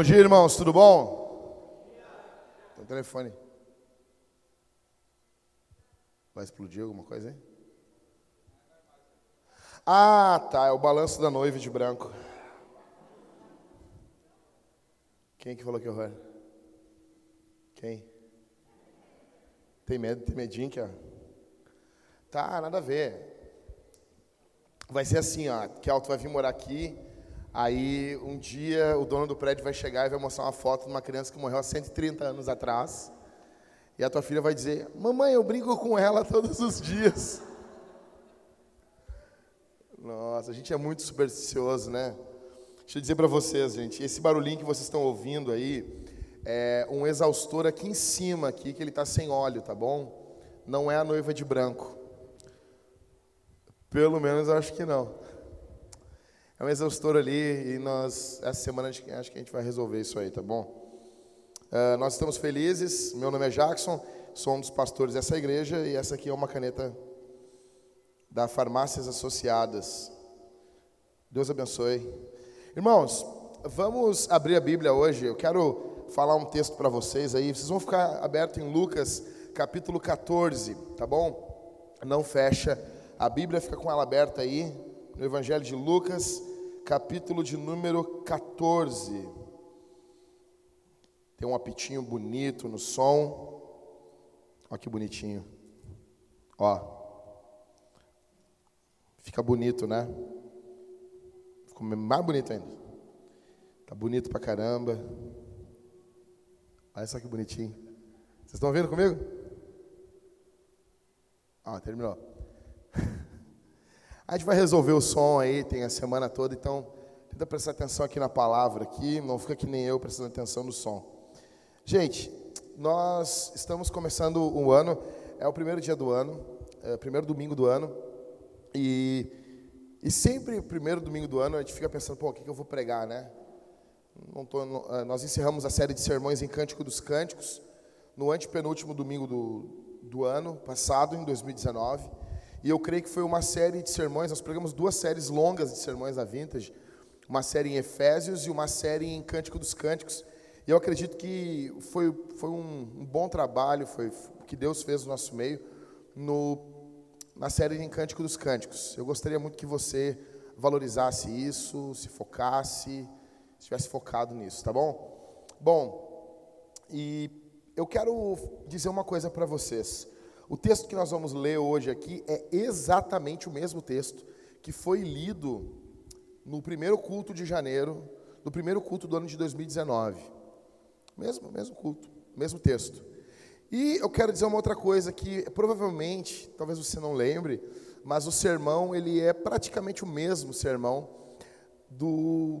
Bom dia, irmãos, tudo bom? Tem um telefone. Vai explodir alguma coisa aí? Ah, tá, é o balanço da noiva de branco. Quem que falou que horror? Quem? Tem medo, tem medinho aqui, ó. Tá, nada a ver. Vai ser assim, ó. Kel, tu vai vir morar aqui. Aí um dia o dono do prédio vai chegar e vai mostrar uma foto de uma criança que morreu há 130 anos atrás. E a tua filha vai dizer: Mamãe, eu brinco com ela todos os dias. Nossa, a gente é muito supersticioso, né? Deixa eu dizer para vocês, gente, esse barulhinho que vocês estão ouvindo aí é um exaustor aqui em cima, aqui que ele está sem óleo, tá bom? Não é a noiva de branco. Pelo menos eu acho que não. É um exaustor ali e nós essa semana acho que a gente vai resolver isso aí, tá bom? Uh, nós estamos felizes. Meu nome é Jackson, sou um dos pastores dessa igreja e essa aqui é uma caneta da Farmácias Associadas. Deus abençoe. Irmãos, vamos abrir a Bíblia hoje. Eu quero falar um texto para vocês aí. Vocês vão ficar abertos em Lucas, capítulo 14, tá bom? Não fecha. A Bíblia fica com ela aberta aí, no Evangelho de Lucas, capítulo de número 14. Tem um apitinho bonito no som. Olha que bonitinho. Ó. Fica bonito, né? Ficou mais bonito ainda. Tá bonito pra caramba. Olha só que bonitinho. Vocês estão vendo comigo? Ah, terminou. A gente vai resolver o som aí, tem a semana toda, então tenta prestar atenção aqui na palavra aqui, não fica que nem eu prestando atenção no som. Gente, nós estamos começando o ano, é o primeiro dia do ano, é o primeiro domingo do ano, e, e sempre, primeiro domingo do ano, a gente fica pensando, pô, o que, que eu vou pregar, né? Tô, é, nós encerramos a série de sermões em Cântico dos Cânticos, no antepenúltimo domingo do, do ano passado, em 2019, e eu creio que foi uma série de sermões, nós pregamos duas séries longas de sermões da Vintage, uma série em Efésios e uma série em Cântico dos Cânticos, eu acredito que foi, foi um, um bom trabalho, foi o que Deus fez no nosso meio, no, na série em Cântico dos Cânticos. Eu gostaria muito que você valorizasse isso, se focasse, estivesse focado nisso, tá bom? Bom, e eu quero dizer uma coisa para vocês. O texto que nós vamos ler hoje aqui é exatamente o mesmo texto que foi lido no primeiro culto de janeiro, no primeiro culto do ano de 2019. Mesmo, mesmo culto, mesmo texto. E eu quero dizer uma outra coisa que provavelmente, talvez você não lembre, mas o sermão ele é praticamente o mesmo sermão do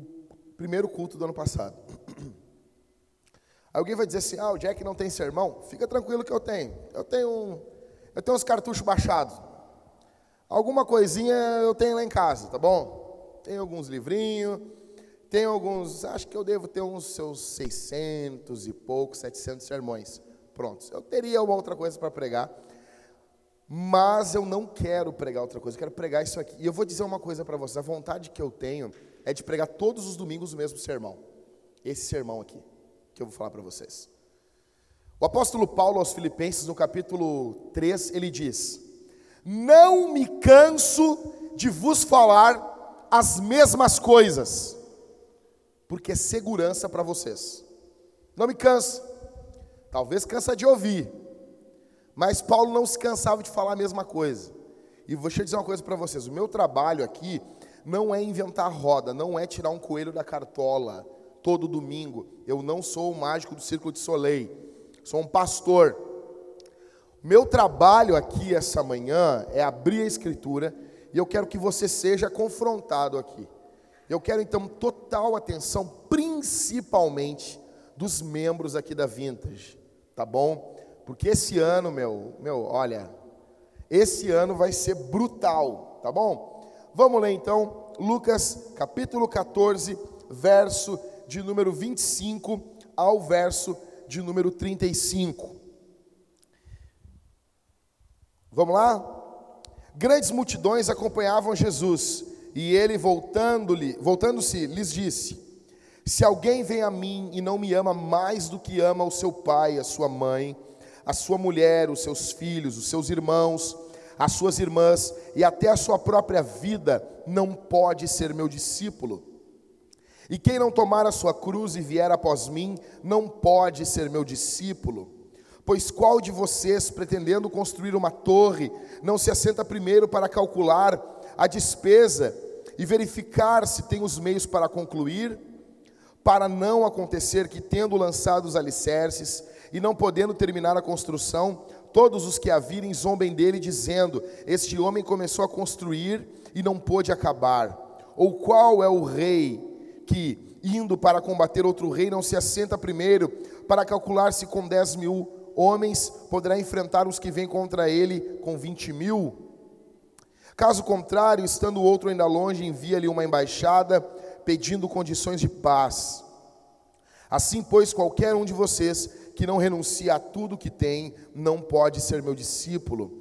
primeiro culto do ano passado. Alguém vai dizer assim: "Ah, o Jack não tem sermão?" Fica tranquilo que eu tenho. Eu tenho um, eu tenho uns cartuchos baixados. Alguma coisinha eu tenho lá em casa, tá bom? Tem alguns livrinhos, tem alguns, acho que eu devo ter uns seus 600 e poucos, 700 sermões prontos. Eu teria uma outra coisa para pregar, mas eu não quero pregar outra coisa, eu quero pregar isso aqui. E eu vou dizer uma coisa para vocês: a vontade que eu tenho é de pregar todos os domingos o mesmo sermão. Esse sermão aqui, que eu vou falar para vocês. O apóstolo Paulo aos Filipenses, no capítulo 3, ele diz: Não me canso de vos falar as mesmas coisas porque é segurança para vocês. Não me cansa. Talvez cansa de ouvir. Mas Paulo não se cansava de falar a mesma coisa. E vou te dizer uma coisa para vocês: o meu trabalho aqui não é inventar roda, não é tirar um coelho da cartola todo domingo. Eu não sou o mágico do Círculo de Soleil, sou um pastor. Meu trabalho aqui essa manhã é abrir a Escritura e eu quero que você seja confrontado aqui. Eu quero então total atenção, principalmente dos membros aqui da Vintage, tá bom? Porque esse ano, meu, meu, olha, esse ano vai ser brutal, tá bom? Vamos ler então Lucas capítulo 14, verso de número 25 ao verso de número 35. Vamos lá? Grandes multidões acompanhavam Jesus e ele voltando-lhe, voltando-se, lhes disse: Se alguém vem a mim e não me ama mais do que ama o seu pai, a sua mãe, a sua mulher, os seus filhos, os seus irmãos, as suas irmãs e até a sua própria vida, não pode ser meu discípulo. E quem não tomar a sua cruz e vier após mim, não pode ser meu discípulo. Pois qual de vocês, pretendendo construir uma torre, não se assenta primeiro para calcular a despesa e verificar se tem os meios para concluir? Para não acontecer que, tendo lançado os alicerces e não podendo terminar a construção, todos os que a virem zombem dele, dizendo: Este homem começou a construir e não pôde acabar. Ou qual é o rei que, indo para combater outro rei, não se assenta primeiro para calcular se com dez mil homens poderá enfrentar os que vêm contra ele com vinte mil? Caso contrário, estando o outro ainda longe, envia-lhe uma embaixada pedindo condições de paz. Assim, pois, qualquer um de vocês que não renuncia a tudo que tem, não pode ser meu discípulo.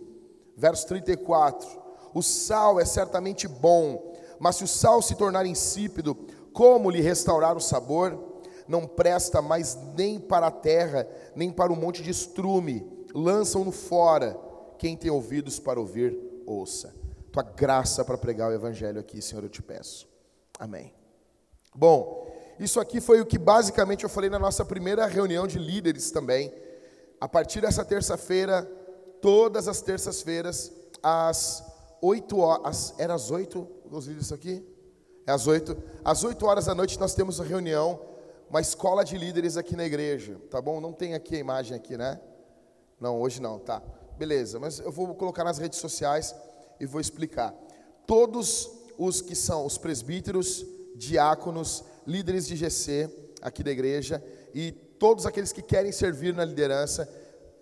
Verso 34: O sal é certamente bom, mas se o sal se tornar insípido, como lhe restaurar o sabor? Não presta mais nem para a terra, nem para o monte de estrume, lançam-no fora. Quem tem ouvidos para ouvir, ouça. Tua graça para pregar o evangelho aqui, Senhor, eu te peço. Amém. Bom, isso aqui foi o que basicamente eu falei na nossa primeira reunião de líderes também. A partir dessa terça-feira, todas as terças-feiras, às 8 horas, era às 8, os líderes aqui? É às 8. Às 8 horas da noite nós temos uma reunião, uma escola de líderes aqui na igreja, tá bom? Não tem aqui a imagem aqui, né? Não, hoje não, tá. Beleza, mas eu vou colocar nas redes sociais e vou explicar. Todos os que são os presbíteros, diáconos, líderes de GC aqui da igreja e todos aqueles que querem servir na liderança,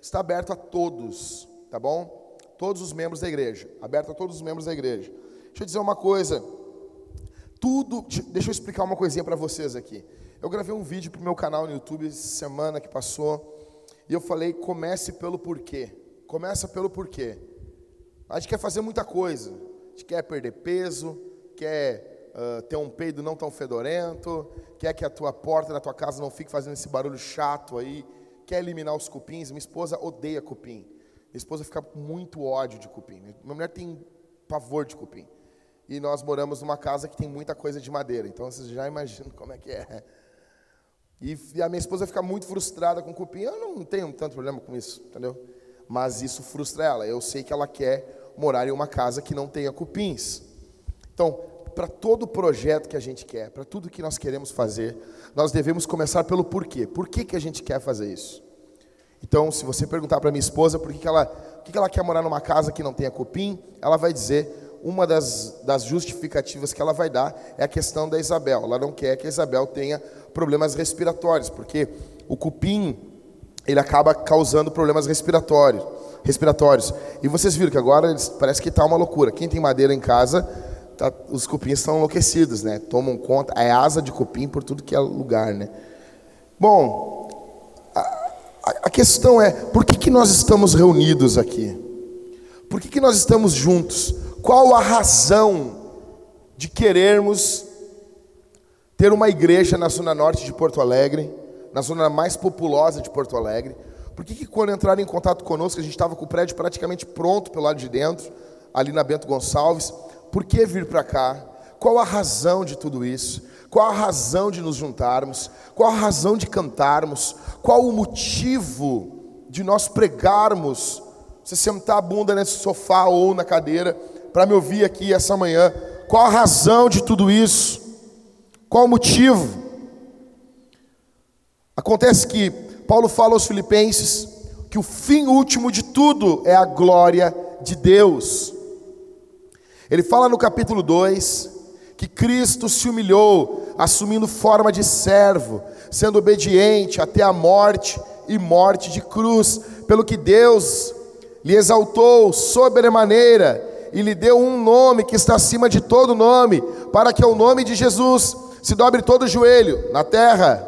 está aberto a todos, tá bom? Todos os membros da igreja, aberto a todos os membros da igreja. Deixa eu dizer uma coisa, tudo, deixa eu explicar uma coisinha para vocês aqui. Eu gravei um vídeo para o meu canal no YouTube semana que passou e eu falei: comece pelo porquê. Começa pelo porquê. A gente quer fazer muita coisa. A gente quer perder peso, quer uh, ter um peido não tão fedorento, quer que a tua porta da tua casa não fique fazendo esse barulho chato aí, quer eliminar os cupins. Minha esposa odeia cupim. Minha esposa fica com muito ódio de cupim. Minha mulher tem pavor de cupim e nós moramos numa casa que tem muita coisa de madeira. Então vocês já imaginam como é que é. E a minha esposa fica muito frustrada com o cupim. Eu não tenho tanto problema com isso, entendeu? Mas isso frustra ela. Eu sei que ela quer morar em uma casa que não tenha cupins. Então, para todo projeto que a gente quer, para tudo que nós queremos fazer, nós devemos começar pelo porquê. Por que, que a gente quer fazer isso? Então, se você perguntar para minha esposa por que, que, ela, por que, que ela quer morar numa casa que não tenha cupim, ela vai dizer uma das, das justificativas que ela vai dar é a questão da Isabel. Ela não quer que a Isabel tenha problemas respiratórios, porque o cupim ele acaba causando problemas respiratórios. respiratórios. E vocês viram que agora parece que está uma loucura. Quem tem madeira em casa, tá, os cupins estão enlouquecidos, né? Tomam conta, é asa de cupim por tudo que é lugar, né? Bom, a, a questão é, por que, que nós estamos reunidos aqui? Por que, que nós estamos juntos? Qual a razão de querermos ter uma igreja na zona norte de Porto Alegre, na zona mais populosa de Porto Alegre? Por que, que quando entraram em contato conosco, a gente estava com o prédio praticamente pronto pelo lado de dentro, ali na Bento Gonçalves? Por que vir para cá? Qual a razão de tudo isso? Qual a razão de nos juntarmos? Qual a razão de cantarmos? Qual o motivo de nós pregarmos? Você sentar a bunda nesse sofá ou na cadeira para me ouvir aqui essa manhã. Qual a razão de tudo isso? Qual o motivo? Acontece que Paulo fala aos Filipenses que o fim último de tudo é a glória de Deus. Ele fala no capítulo 2 que Cristo se humilhou, assumindo forma de servo, sendo obediente até a morte e morte de cruz, pelo que Deus lhe exaltou sobremaneira e lhe deu um nome que está acima de todo nome, para que ao nome de Jesus se dobre todo o joelho, na terra,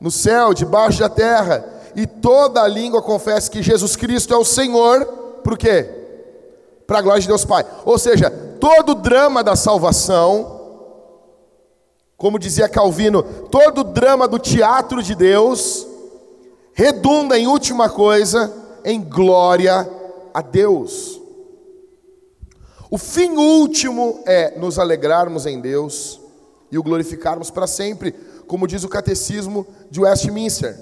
no céu, debaixo da terra, e toda a língua confesse que Jesus Cristo é o Senhor, por quê? Para a glória de Deus Pai. Ou seja, todo o drama da salvação Como dizia Calvino, todo drama do teatro de Deus redunda em última coisa em glória a Deus. O fim último é nos alegrarmos em Deus e o glorificarmos para sempre, como diz o catecismo de Westminster.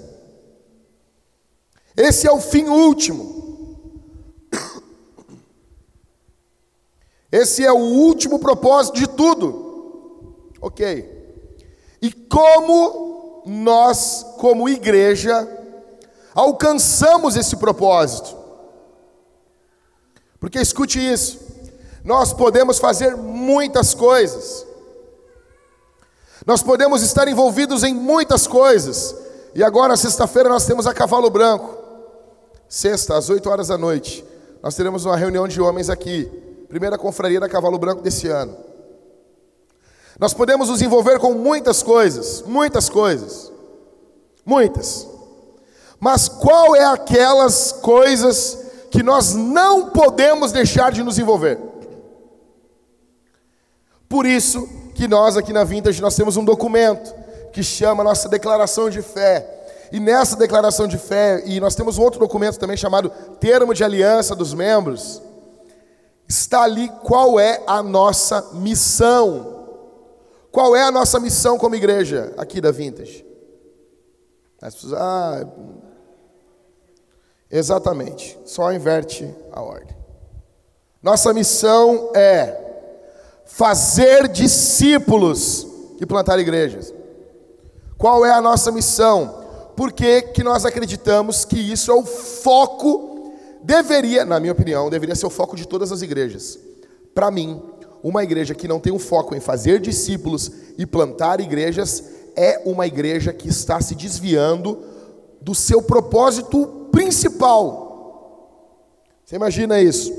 Esse é o fim último. Esse é o último propósito de tudo. Ok. E como nós, como igreja, alcançamos esse propósito? Porque escute isso, nós podemos fazer muitas coisas, nós podemos estar envolvidos em muitas coisas, e agora, sexta-feira, nós temos a Cavalo Branco, sexta, às 8 horas da noite, nós teremos uma reunião de homens aqui, primeira confraria da Cavalo Branco desse ano. Nós podemos nos envolver com muitas coisas, muitas coisas, muitas. Mas qual é aquelas coisas que nós não podemos deixar de nos envolver? Por isso que nós aqui na Vintage nós temos um documento que chama nossa declaração de fé. E nessa declaração de fé, e nós temos um outro documento também chamado Termo de Aliança dos Membros, está ali qual é a nossa missão. Qual é a nossa missão como igreja aqui da Vintage? As pessoas, ah, exatamente, só inverte a ordem. Nossa missão é fazer discípulos e plantar igrejas. Qual é a nossa missão? Por que, que nós acreditamos que isso é o foco, deveria, na minha opinião, deveria ser o foco de todas as igrejas. Para mim, uma igreja que não tem um foco em fazer discípulos e plantar igrejas é uma igreja que está se desviando do seu propósito principal. Você imagina isso?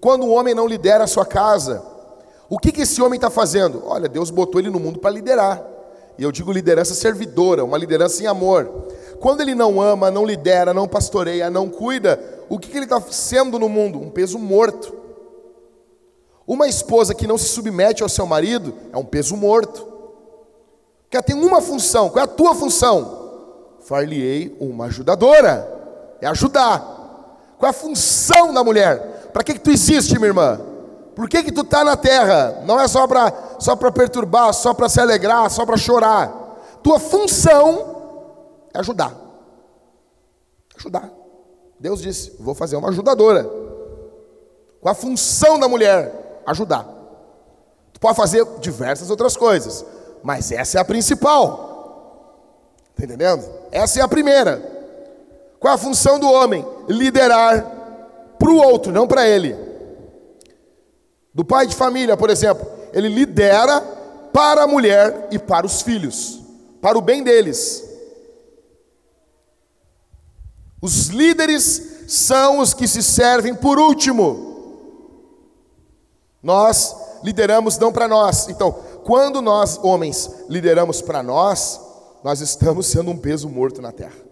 Quando um homem não lidera a sua casa, o que, que esse homem está fazendo? Olha, Deus botou ele no mundo para liderar. E eu digo liderança servidora, uma liderança em amor. Quando ele não ama, não lidera, não pastoreia, não cuida, o que, que ele está sendo no mundo? Um peso morto. Uma esposa que não se submete ao seu marido é um peso morto. Que ela tem uma função. Qual é a tua função? Far-lhe-ei uma ajudadora. É ajudar. Qual é a função da mulher? Para que, que tu existe, minha irmã? Por que, que tu está na terra? Não é só para só perturbar, só para se alegrar, só para chorar. Tua função é ajudar. Ajudar. Deus disse: vou fazer uma ajudadora. Qual a função da mulher? ajudar. Tu pode fazer diversas outras coisas, mas essa é a principal. Está entendendo? Essa é a primeira. Qual é a função do homem? Liderar para o outro, não para ele. Do pai de família, por exemplo, ele lidera para a mulher e para os filhos, para o bem deles. Os líderes são os que se servem por último. Nós lideramos não para nós. Então, quando nós, homens, lideramos para nós, nós estamos sendo um peso morto na terra.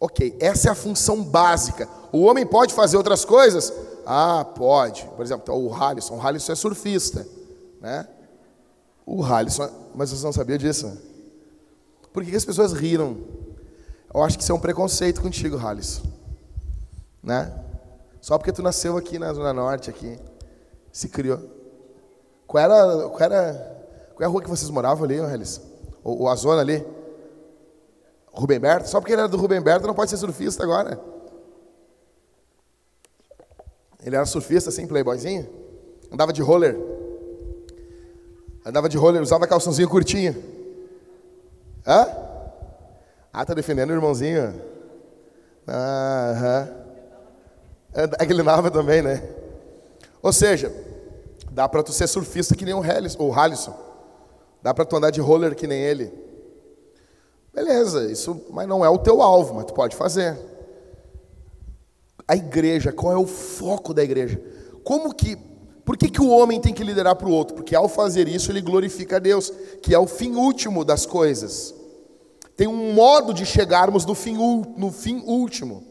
Ok, essa é a função básica. O homem pode fazer outras coisas? Ah, pode. Por exemplo, o Halisson. O Halisson é surfista. Né? O Halisson. Mas você não sabia disso? Por que, as pessoas riram? Eu acho que isso é um preconceito contigo, Halisson. Né? Só porque tu nasceu aqui na Zona Norte, aqui, se criou. Qual era, qual era, qual é a rua que vocês moravam ali, Relis? Ou, ou a zona ali? Rubem Berto? Só porque ele era do Rubem Berto não pode ser surfista agora. Ele era surfista assim, playboyzinho. Andava de roller. Andava de roller, usava calçãozinho curtinho. Hã? Ah, tá defendendo o irmãozinho. Aham. É que ele também, né? Ou seja, dá para tu ser surfista que nem o Halisson, ou Halisson. Dá para tu andar de roller que nem ele. Beleza, isso, mas não é o teu alvo, mas tu pode fazer. A igreja, qual é o foco da igreja? Como que, por que, que o homem tem que liderar para o outro? Porque ao fazer isso ele glorifica a Deus, que é o fim último das coisas. Tem um modo de chegarmos no fim, no fim último.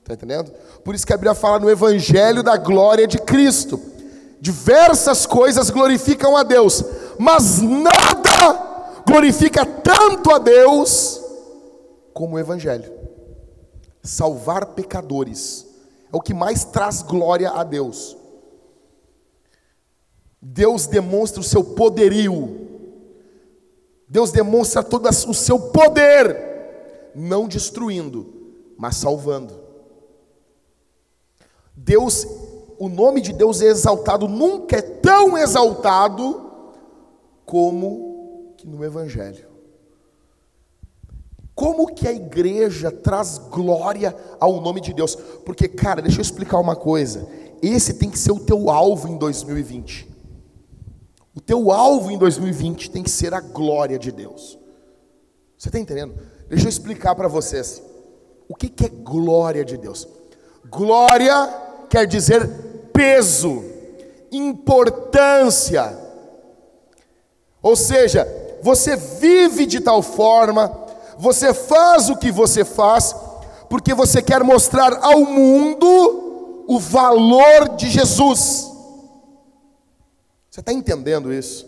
Está entendendo? Por isso que a Bíblia fala no Evangelho da glória de Cristo. Diversas coisas glorificam a Deus, Mas nada glorifica tanto a Deus como o Evangelho. Salvar pecadores é o que mais traz glória a Deus. Deus demonstra o seu poderio, Deus demonstra todo o seu poder, não destruindo, mas salvando. Deus, o nome de Deus é exaltado, nunca é tão exaltado como no Evangelho. Como que a igreja traz glória ao nome de Deus? Porque, cara, deixa eu explicar uma coisa. Esse tem que ser o teu alvo em 2020. O teu alvo em 2020 tem que ser a glória de Deus. Você está entendendo? Deixa eu explicar para vocês. O que, que é glória de Deus? Glória quer dizer peso, importância. Ou seja, você vive de tal forma, você faz o que você faz, porque você quer mostrar ao mundo o valor de Jesus. Você está entendendo isso?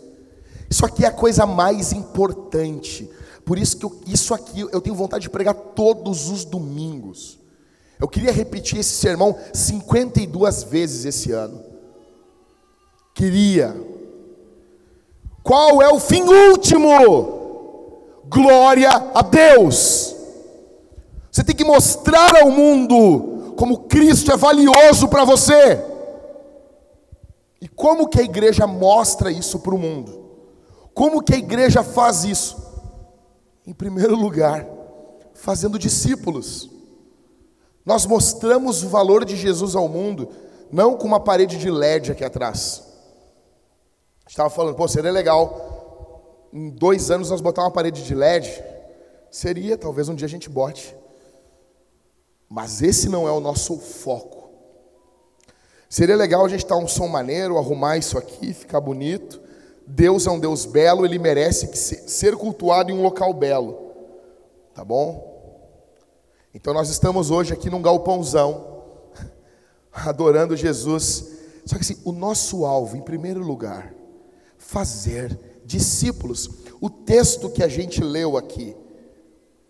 Isso aqui é a coisa mais importante. Por isso que eu, isso aqui eu tenho vontade de pregar todos os domingos. Eu queria repetir esse sermão 52 vezes esse ano. Queria. Qual é o fim último? Glória a Deus. Você tem que mostrar ao mundo como Cristo é valioso para você. E como que a igreja mostra isso para o mundo? Como que a igreja faz isso? Em primeiro lugar, fazendo discípulos. Nós mostramos o valor de Jesus ao mundo, não com uma parede de LED aqui atrás. Estava falando, pô, seria legal em dois anos nós botar uma parede de LED. Seria, talvez um dia a gente bote. Mas esse não é o nosso foco. Seria legal a gente estar um som maneiro, arrumar isso aqui, ficar bonito. Deus é um Deus belo, ele merece ser cultuado em um local belo. Tá bom? Então nós estamos hoje aqui num galpãozão, adorando Jesus. Só que assim, o nosso alvo, em primeiro lugar, fazer discípulos. O texto que a gente leu aqui,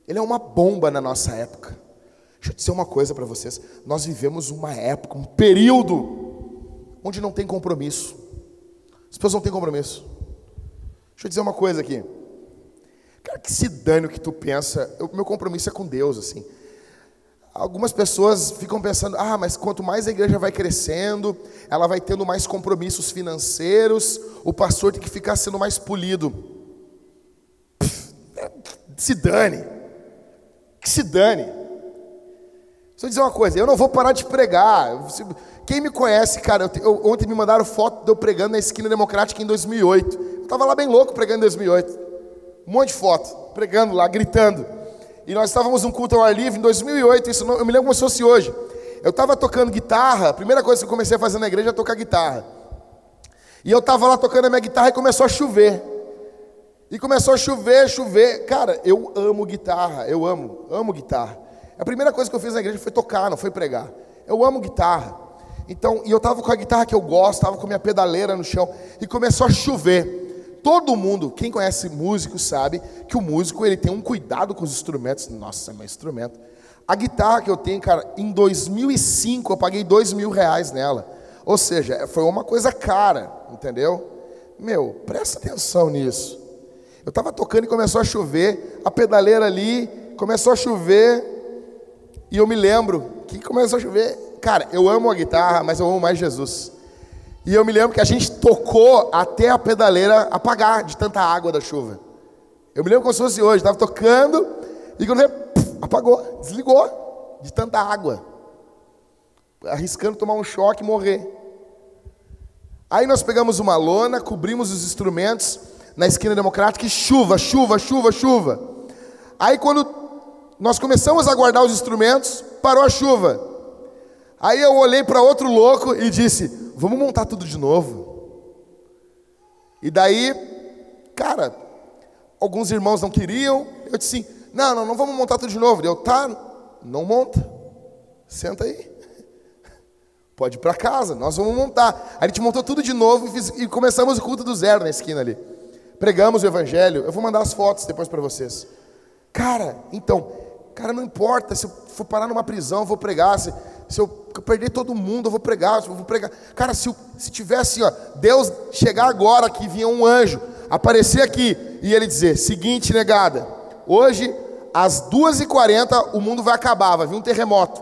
ele é uma bomba na nossa época. Deixa eu dizer uma coisa para vocês: nós vivemos uma época, um período, onde não tem compromisso. As pessoas não têm compromisso. Deixa eu dizer uma coisa aqui. Cara, que se dane o que tu pensa, meu compromisso é com Deus, assim. Algumas pessoas ficam pensando, ah, mas quanto mais a igreja vai crescendo, ela vai tendo mais compromissos financeiros, o pastor tem que ficar sendo mais polido. Pff, se dane. Que se dane. Deixa eu dizer uma coisa, eu não vou parar de pregar. Quem me conhece, cara, eu, ontem me mandaram foto de eu pregando na esquina democrática em 2008. Eu estava lá bem louco pregando em 2008. Um monte de foto, pregando lá, gritando. E nós estávamos num culto ao ar livre em 2008, isso não, eu me lembro como se fosse hoje. Eu estava tocando guitarra, a primeira coisa que eu comecei a fazer na igreja é tocar guitarra. E eu estava lá tocando a minha guitarra e começou a chover. E começou a chover, chover. Cara, eu amo guitarra, eu amo, amo guitarra. A primeira coisa que eu fiz na igreja foi tocar, não foi pregar. Eu amo guitarra. Então, e eu estava com a guitarra que eu gosto, estava com a minha pedaleira no chão, e começou a chover. Todo mundo, quem conhece músico, sabe que o músico ele tem um cuidado com os instrumentos. Nossa, é meu instrumento. A guitarra que eu tenho, cara, em 2005 eu paguei dois mil reais nela. Ou seja, foi uma coisa cara, entendeu? Meu, presta atenção nisso. Eu estava tocando e começou a chover, a pedaleira ali, começou a chover, e eu me lembro que começou a chover. Cara, eu amo a guitarra, mas eu amo mais Jesus. E eu me lembro que a gente tocou até a pedaleira apagar de tanta água da chuva. Eu me lembro como se fosse hoje, estava tocando e quando puf, apagou, desligou de tanta água. Arriscando tomar um choque e morrer. Aí nós pegamos uma lona, cobrimos os instrumentos na esquina democrática e chuva, chuva, chuva, chuva. Aí quando nós começamos a guardar os instrumentos, parou a chuva. Aí eu olhei para outro louco e disse: Vamos montar tudo de novo. E daí, cara, alguns irmãos não queriam. Eu disse: Não, não, não vamos montar tudo de novo. Eu, tá, não monta. Senta aí. Pode ir para casa, nós vamos montar. Aí a gente montou tudo de novo e, fiz, e começamos o culto do zero na esquina ali. pregamos o evangelho. Eu vou mandar as fotos depois para vocês. Cara, então, cara, não importa se eu for parar numa prisão, eu vou pregar. Se, se eu perder todo mundo, eu vou pregar. Eu vou pregar. Cara, se, se tivesse, ó, Deus chegar agora aqui, vinha um anjo, aparecer aqui e ele dizer: seguinte, negada, hoje às 2h40 o mundo vai acabar, vai vir um terremoto.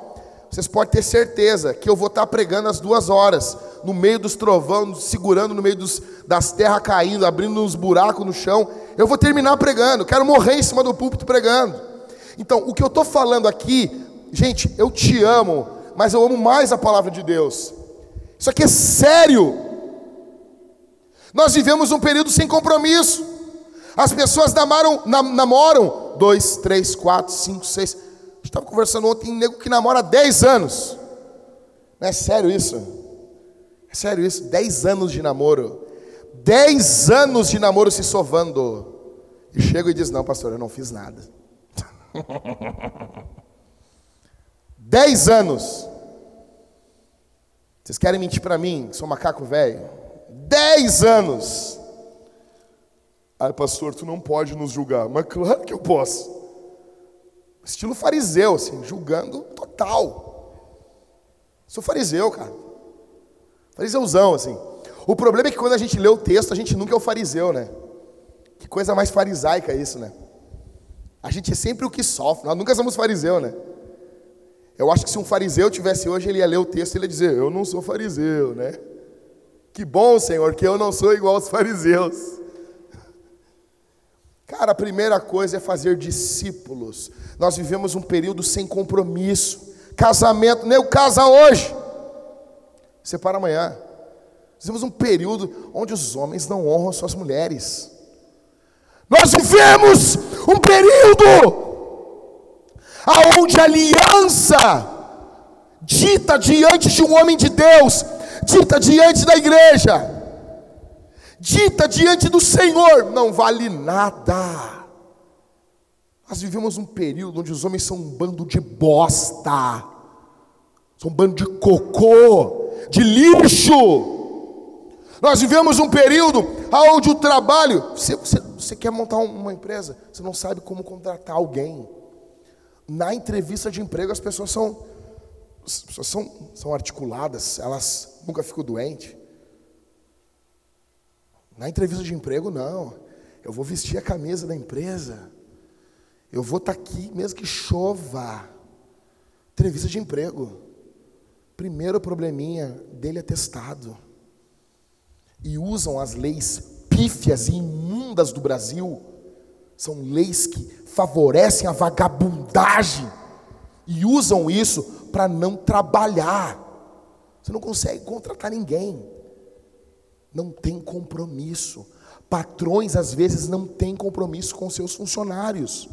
Vocês podem ter certeza que eu vou estar pregando às duas horas, no meio dos trovões, segurando no meio dos, das terras caindo, abrindo uns buracos no chão. Eu vou terminar pregando, quero morrer em cima do púlpito pregando. Então, o que eu estou falando aqui, gente, eu te amo, mas eu amo mais a palavra de Deus. Isso aqui é sério. Nós vivemos um período sem compromisso. As pessoas namoram, namoram dois, três, quatro, cinco, seis estava conversando ontem, tem nego que namora há 10 anos. Não é sério isso? É sério isso? 10 anos de namoro. 10 anos de namoro se sovando. E chega e diz: Não, pastor, eu não fiz nada. 10 anos. Vocês querem mentir para mim, que sou macaco velho? 10 anos. Ai, pastor, tu não pode nos julgar. Mas claro que eu posso. Estilo fariseu, assim, julgando total. Sou fariseu, cara. Fariseuzão, assim. O problema é que quando a gente lê o texto, a gente nunca é o fariseu, né? Que coisa mais farisaica isso, né? A gente é sempre o que sofre. Nós nunca somos fariseu, né? Eu acho que se um fariseu tivesse hoje, ele ia ler o texto e ele ia dizer: Eu não sou fariseu, né? Que bom, Senhor, que eu não sou igual aos fariseus. Cara, a primeira coisa é fazer discípulos. Nós vivemos um período sem compromisso. Casamento, nem o casa hoje. Separa amanhã. Vivemos um período onde os homens não honram suas mulheres. Nós vivemos um período aonde a aliança dita diante de um homem de Deus, dita diante da igreja, dita diante do Senhor, não vale nada. Nós vivemos um período onde os homens são um bando de bosta, são um bando de cocô, de lixo. Nós vivemos um período onde o trabalho, você, você, você quer montar uma empresa, você não sabe como contratar alguém. Na entrevista de emprego as pessoas são, as pessoas são, são articuladas, elas nunca ficam doentes. Na entrevista de emprego, não. Eu vou vestir a camisa da empresa. Eu vou estar tá aqui mesmo que chova. Entrevista de emprego. Primeiro probleminha dele é testado. E usam as leis pífias e imundas do Brasil. São leis que favorecem a vagabundagem. E usam isso para não trabalhar. Você não consegue contratar ninguém. Não tem compromisso. Patrões às vezes não têm compromisso com seus funcionários.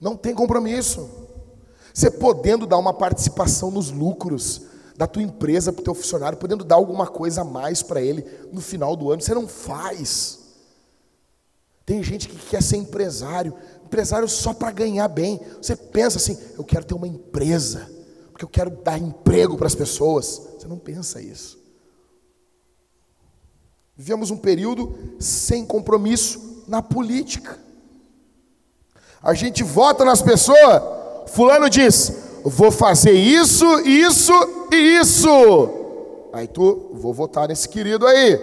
Não tem compromisso. Você podendo dar uma participação nos lucros da tua empresa para o teu funcionário, podendo dar alguma coisa a mais para ele no final do ano, você não faz. Tem gente que quer ser empresário, empresário só para ganhar bem. Você pensa assim, eu quero ter uma empresa, porque eu quero dar emprego para as pessoas. Você não pensa isso. Vivemos um período sem compromisso na política. A gente vota nas pessoas, fulano diz: "Vou fazer isso, isso e isso". Aí tu, vou votar nesse querido aí.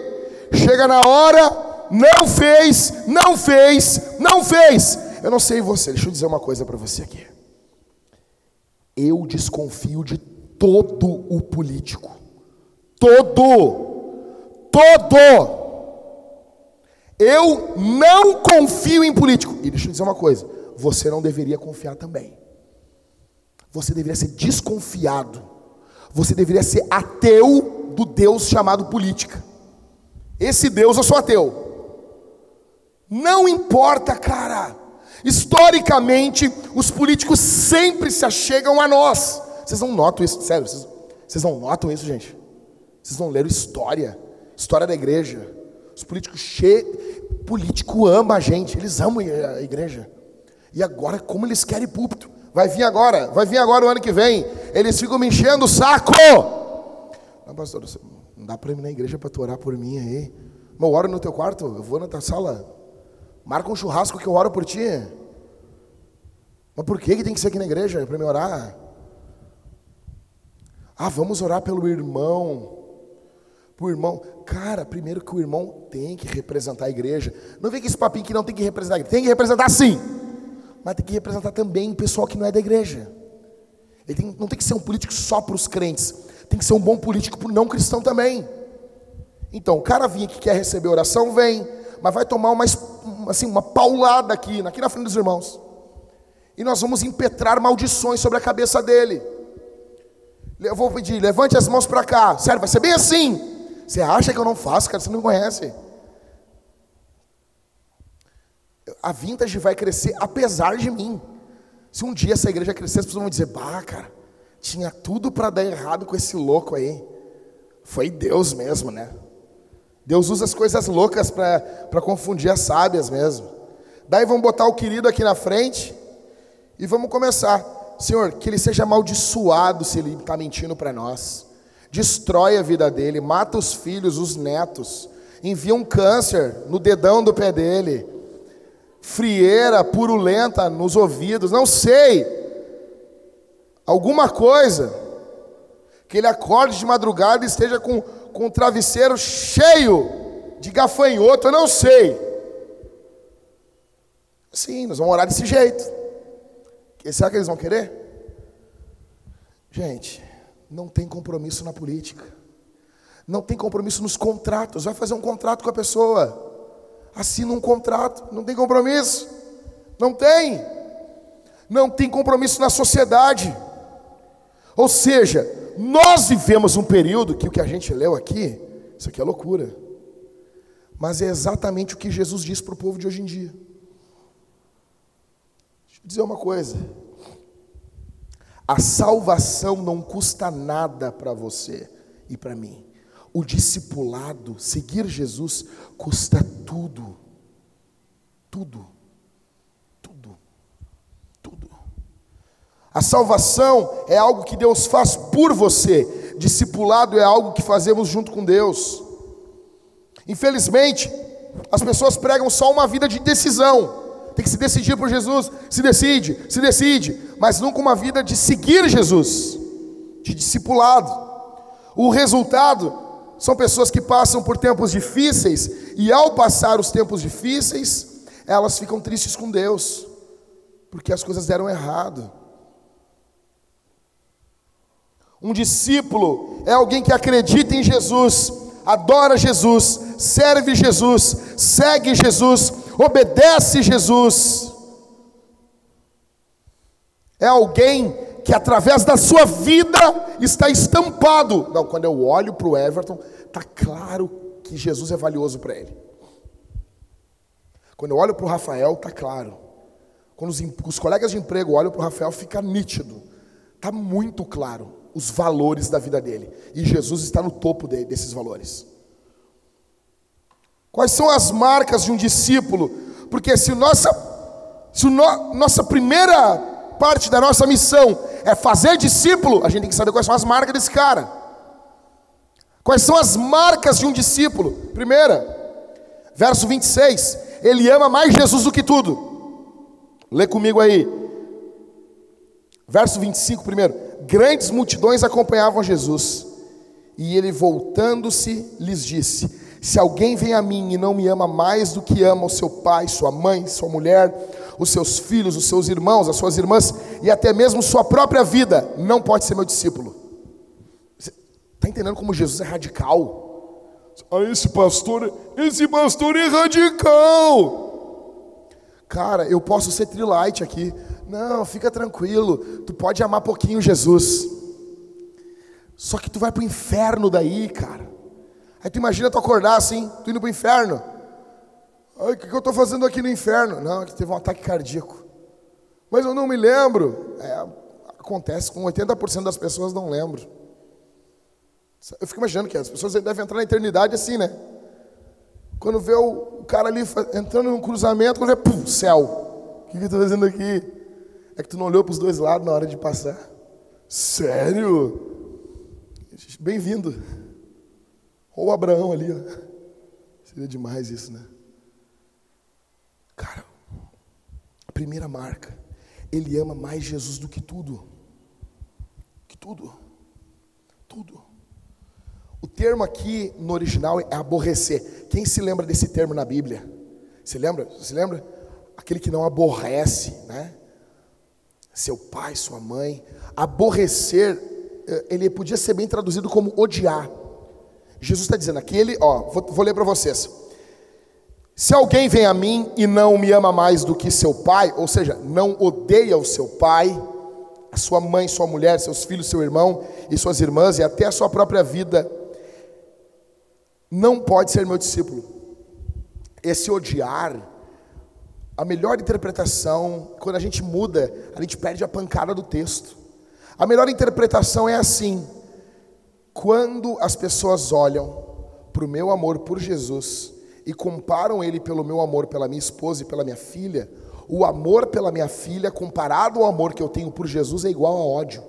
Chega na hora, não fez, não fez, não fez. Eu não sei você, deixa eu dizer uma coisa para você aqui. Eu desconfio de todo o político. Todo. Todo. Eu não confio em político. E deixa eu dizer uma coisa você não deveria confiar também. Você deveria ser desconfiado. Você deveria ser ateu do Deus chamado política. Esse Deus eu sou ateu. Não importa, cara. Historicamente, os políticos sempre se achegam a nós. Vocês não notam isso, sério? Vocês, vocês não notam isso, gente? Vocês não leram história, história da igreja. Os políticos che... político ama a gente, eles amam a igreja. E agora, como eles querem púlpito? Vai vir agora, vai vir agora o ano que vem. Eles ficam me enchendo o saco. Não, pastor, não dá para ir na igreja para tu orar por mim aí. Mas eu oro no teu quarto, eu vou na tua sala. Marca um churrasco que eu oro por ti. Mas por que, que tem que ser aqui na igreja para me orar? Ah, vamos orar pelo irmão. Pro irmão. Cara, primeiro que o irmão tem que representar a igreja. Não vem com esse papinho que não tem que representar a igreja. Tem que representar sim. Mas tem que representar também o pessoal que não é da igreja. Ele tem, não tem que ser um político só para os crentes. Tem que ser um bom político para o não cristão também. Então, o cara vinha que quer receber oração, vem, mas vai tomar uma, assim, uma paulada aqui, aqui na frente dos irmãos. E nós vamos impetrar maldições sobre a cabeça dele. Eu vou pedir, levante as mãos para cá. Sério, vai ser bem assim. Você acha que eu não faço, cara? Você não me conhece. A vintage vai crescer apesar de mim. Se um dia essa igreja crescer, as pessoas vão dizer: Bah, cara, tinha tudo para dar errado com esse louco aí. Foi Deus mesmo, né? Deus usa as coisas loucas para confundir as sábias mesmo. Daí vamos botar o querido aqui na frente e vamos começar. Senhor, que ele seja amaldiçoado se ele está mentindo para nós. Destrói a vida dele, mata os filhos, os netos, envia um câncer no dedão do pé dele, frieira purulenta nos ouvidos, não sei, alguma coisa, que ele acorde de madrugada e esteja com, com o travesseiro cheio de gafanhoto, eu não sei. Sim, nós vamos orar desse jeito. Será que eles vão querer? Gente, não tem compromisso na política. Não tem compromisso nos contratos. Vai fazer um contrato com a pessoa. Assina um contrato. Não tem compromisso. Não tem. Não tem compromisso na sociedade. Ou seja, nós vivemos um período que o que a gente leu aqui, isso aqui é loucura. Mas é exatamente o que Jesus disse para o povo de hoje em dia dizer uma coisa: a salvação não custa nada para você e para mim. O discipulado, seguir Jesus, custa tudo. Tudo. Tudo. Tudo. A salvação é algo que Deus faz por você. Discipulado é algo que fazemos junto com Deus. Infelizmente, as pessoas pregam só uma vida de decisão tem que se decidir por Jesus, se decide, se decide, mas nunca uma vida de seguir Jesus, de discipulado. O resultado são pessoas que passam por tempos difíceis e ao passar os tempos difíceis, elas ficam tristes com Deus, porque as coisas deram errado. Um discípulo é alguém que acredita em Jesus, adora Jesus, serve Jesus, segue Jesus, obedece Jesus. É alguém que através da sua vida está estampado. Não, quando eu olho para o Everton, está claro que Jesus é valioso para ele. Quando eu olho para o Rafael, está claro. Quando os, os, colegas de emprego olham para o Rafael, fica nítido. Está muito claro os valores da vida dele. E Jesus está no topo de, desses valores. Quais são as marcas de um discípulo? Porque se, nossa, se no, nossa primeira parte da nossa missão é fazer discípulo, a gente tem que saber quais são as marcas desse cara. Quais são as marcas de um discípulo? Primeira, verso 26, ele ama mais Jesus do que tudo. Lê comigo aí. Verso 25 primeiro. Grandes multidões acompanhavam Jesus. E ele voltando-se lhes disse: se alguém vem a mim e não me ama mais do que ama o seu pai, sua mãe, sua mulher, os seus filhos, os seus irmãos, as suas irmãs e até mesmo sua própria vida, não pode ser meu discípulo. Está entendendo como Jesus é radical? Ah, esse pastor, esse pastor é radical. Cara, eu posso ser trilite aqui. Não, fica tranquilo. Tu pode amar pouquinho Jesus. Só que tu vai para o inferno daí, cara. Aí tu imagina tu acordar assim, tu indo para o inferno. O que, eu estou fazendo aqui no inferno? Não, que teve um ataque cardíaco. Mas eu não me lembro. É, acontece com 80% das pessoas não lembro. Eu fico imaginando que as pessoas devem entrar na eternidade assim, né? Quando vê o, cara ali entrando num cruzamento, quando vê, pum, céu. O que, que eu estou fazendo aqui? É que tu não olhou para os dois lados na hora de passar. Sério? Bem-vindo. Ou Abraão ali, ó. Seria demais isso, né? Cara, a primeira marca, ele ama mais Jesus do que tudo. Que tudo. Tudo. O termo aqui no original é aborrecer. Quem se lembra desse termo na Bíblia? Se lembra? Se lembra? Aquele que não aborrece, né? Seu pai, sua mãe. Aborrecer, eh, ele podia ser bem traduzido como odiar. Jesus está dizendo aquele, ó, vou, vou ler para vocês. Se alguém vem a mim e não me ama mais do que seu pai, ou seja, não odeia o seu pai, a sua mãe, sua mulher, seus filhos, seu irmão e suas irmãs, e até a sua própria vida, não pode ser meu discípulo. Esse odiar, a melhor interpretação, quando a gente muda, a gente perde a pancada do texto. A melhor interpretação é assim: quando as pessoas olham para o meu amor por Jesus e comparam ele pelo meu amor pela minha esposa e pela minha filha, o amor pela minha filha comparado ao amor que eu tenho por Jesus é igual a ódio,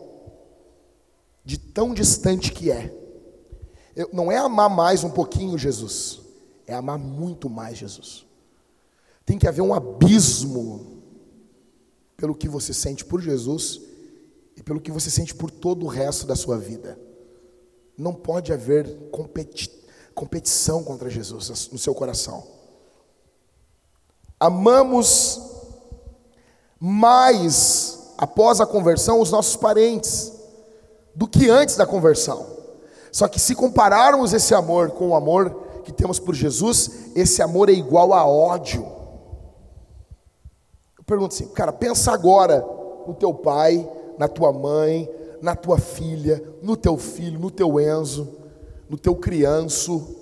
de tão distante que é. Eu, não é amar mais um pouquinho Jesus, é amar muito mais Jesus. Tem que haver um abismo pelo que você sente por Jesus e pelo que você sente por todo o resto da sua vida. Não pode haver competi competição contra Jesus no seu coração. Amamos mais após a conversão os nossos parentes do que antes da conversão. Só que se compararmos esse amor com o amor que temos por Jesus, esse amor é igual a ódio. Eu pergunto assim, cara, pensa agora no teu pai, na tua mãe, na tua filha, no teu filho, no teu Enzo, no teu crianço.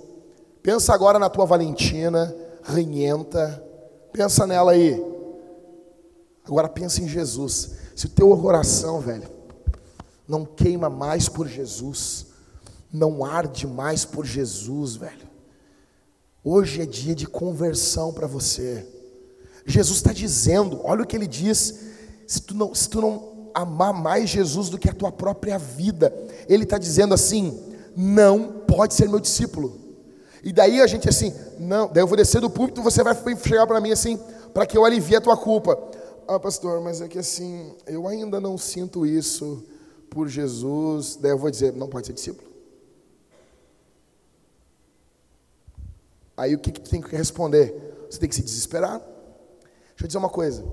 Pensa agora na tua Valentina, ranhenta. Pensa nela aí. Agora pensa em Jesus. Se o teu coração, velho, não queima mais por Jesus, não arde mais por Jesus, velho. Hoje é dia de conversão para você. Jesus está dizendo, olha o que ele diz. Se tu não, se tu não amar mais Jesus do que a tua própria vida, ele está dizendo assim: não pode ser meu discípulo. E daí a gente assim, não, daí eu vou descer do púlpito, você vai chegar para mim assim, para que eu alivie a tua culpa. Ah, pastor, mas é que assim, eu ainda não sinto isso por Jesus. Daí eu vou dizer, não pode ser discípulo. Aí o que, que tu tem que responder? Você tem que se desesperar. Deixa eu dizer uma coisa.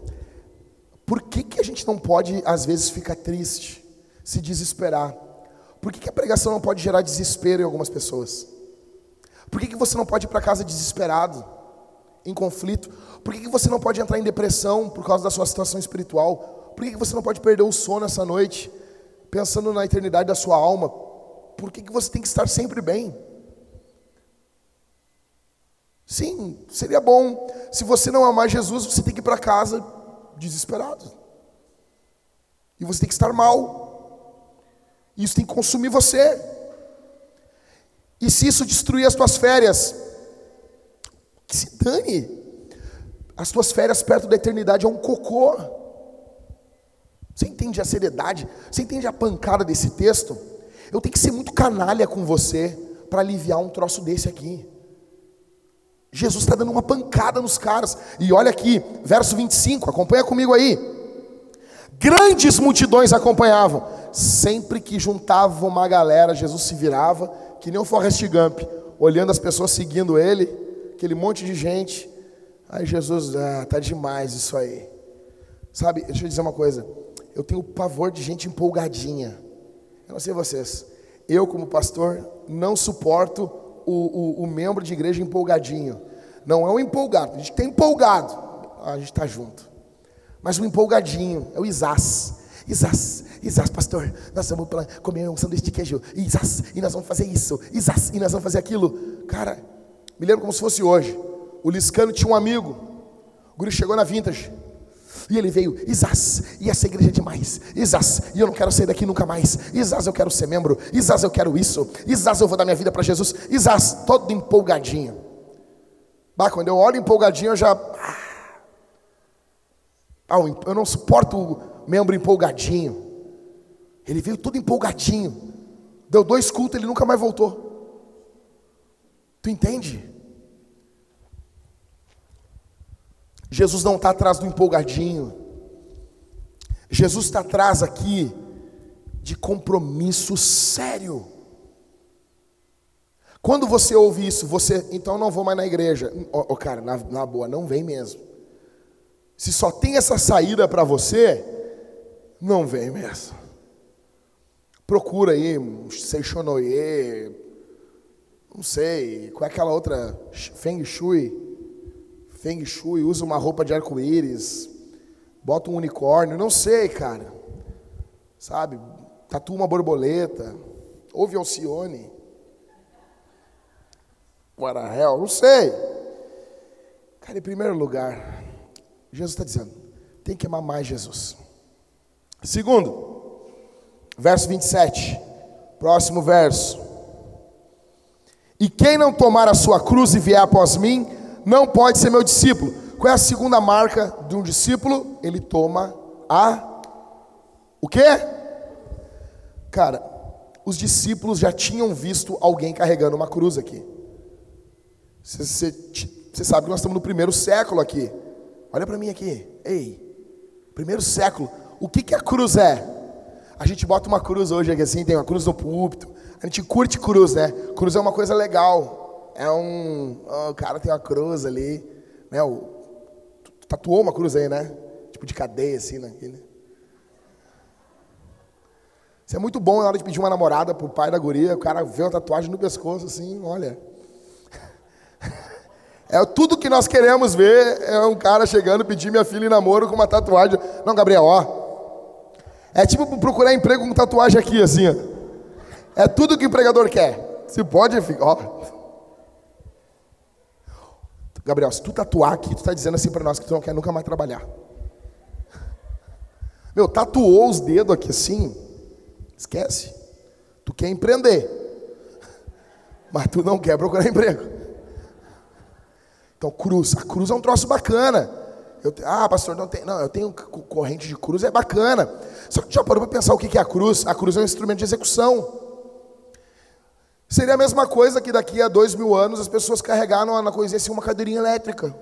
Por que, que a gente não pode, às vezes, ficar triste, se desesperar? Por que, que a pregação não pode gerar desespero em algumas pessoas? Por que, que você não pode ir para casa desesperado, em conflito? Por que, que você não pode entrar em depressão por causa da sua situação espiritual? Por que, que você não pode perder o sono essa noite, pensando na eternidade da sua alma? Por que, que você tem que estar sempre bem? Sim, seria bom. Se você não amar Jesus, você tem que ir para casa desesperado. E você tem que estar mal. Isso tem que consumir você. E se isso destruir as tuas férias, que se dane. As tuas férias perto da eternidade é um cocô. Você entende a seriedade? Você entende a pancada desse texto? Eu tenho que ser muito canalha com você para aliviar um troço desse aqui. Jesus está dando uma pancada nos caras. E olha aqui, verso 25, acompanha comigo aí. Grandes multidões acompanhavam. Sempre que juntavam uma galera, Jesus se virava, que nem o Forrest Gump, olhando as pessoas seguindo ele, aquele monte de gente. Aí Jesus, ah, tá demais isso aí. Sabe, deixa eu dizer uma coisa. Eu tenho pavor de gente empolgadinha. Eu não sei vocês. Eu, como pastor, não suporto o, o, o membro de igreja empolgadinho. Não é o empolgado. A gente tem empolgado. a gente está junto. Mas o empolgadinho é o Isás. Isás, Isás, pastor, nós vamos comer um sanduíche de queijo. Isás, e nós vamos fazer isso. Isás, e nós vamos fazer aquilo. Cara, me lembro como se fosse hoje. O Liscano tinha um amigo. O guri chegou na Vintage. E ele veio, Isás, e essa igreja é demais. Isás, e eu não quero sair daqui nunca mais. Isás, eu quero ser membro. Isás, eu quero isso. Isás, eu vou dar minha vida para Jesus. Isás, todo empolgadinho. Bah, quando eu olho empolgadinho, eu já. Ah, eu não suporto membro empolgadinho. Ele veio todo empolgadinho. Deu dois cultos, ele nunca mais voltou. Tu entende? Jesus não está atrás do empolgadinho. Jesus está atrás aqui de compromisso sério. Quando você ouve isso, você, então não vou mais na igreja. Oh, oh cara, na, na boa, não vem mesmo. Se só tem essa saída para você, não vem mesmo. Procura aí um não sei, qual é aquela outra, Feng Shui. Feng Shui, usa uma roupa de arco-íris, bota um unicórnio, não sei, cara. Sabe? Tatua uma borboleta, ouve Alcione. What the hell? Não sei. Cara, em primeiro lugar, Jesus está dizendo, tem que amar mais Jesus. Segundo, verso 27, próximo verso. E quem não tomar a sua cruz e vier após mim, não pode ser meu discípulo. Qual é a segunda marca de um discípulo? Ele toma a o quê? Cara, os discípulos já tinham visto alguém carregando uma cruz aqui. Você, você, sabe que nós estamos no primeiro século aqui. Olha para mim aqui. Ei, primeiro século. O que, que a cruz é? A gente bota uma cruz hoje aqui assim, tem uma cruz no púlpito. A gente curte cruz, né? Cruz é uma coisa legal. É um. Oh, o cara tem uma cruz ali. Né? O, tatuou uma cruz aí, né? Tipo de cadeia, assim. Né? Isso é muito bom na hora de pedir uma namorada pro pai da guria, o cara vê uma tatuagem no pescoço, assim, olha. É tudo que nós queremos ver é um cara chegando pedir minha filha em namoro com uma tatuagem. Não, Gabriel, ó. É tipo procurar emprego com tatuagem aqui, assim, ó. É tudo que o empregador quer. Se pode, fica. Ó. Gabriel, se tu tatuar aqui, tu está dizendo assim para nós que tu não quer nunca mais trabalhar. Meu, tatuou os dedos aqui assim, esquece. Tu quer empreender, mas tu não quer procurar emprego. Então, cruz, a cruz é um troço bacana. Eu, ah, pastor, não tem. Não, eu tenho corrente de cruz, é bacana. Só que já parou para pensar o que é a cruz? A cruz é um instrumento de execução. Seria a mesma coisa que daqui a dois mil anos as pessoas carregaram na coisinha assim uma cadeirinha elétrica.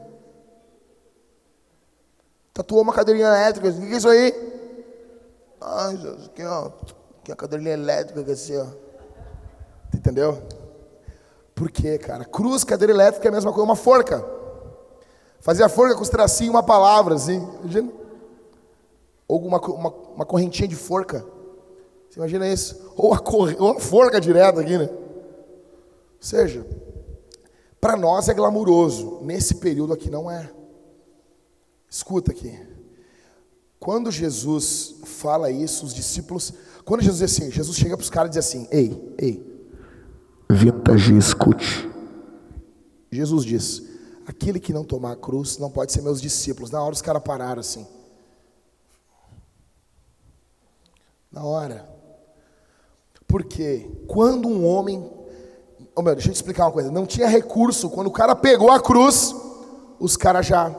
Tatuou uma cadeirinha elétrica. O que é isso aí? Ai, Jesus, aqui, ó. Aqui é a cadeirinha elétrica, aqui assim, ó. Entendeu? Por quê, cara? Cruz, cadeira elétrica é a mesma coisa, uma forca. Fazia forca com os tracinhos, uma palavra, assim. Imagina? Ou uma, uma, uma correntinha de forca. Você imagina isso? Ou a, cor... Ou a forca direto aqui, né? Ou seja, para nós é glamuroso, nesse período aqui não é. Escuta aqui. Quando Jesus fala isso, os discípulos, quando Jesus diz assim, Jesus chega para os caras e diz assim: Ei, ei, vintage, escute. Jesus diz: Aquele que não tomar a cruz não pode ser meus discípulos. Na hora os caras pararam assim. Na hora. Porque quando um homem Oh, meu, deixa eu te explicar uma coisa. Não tinha recurso. Quando o cara pegou a cruz, os caras já.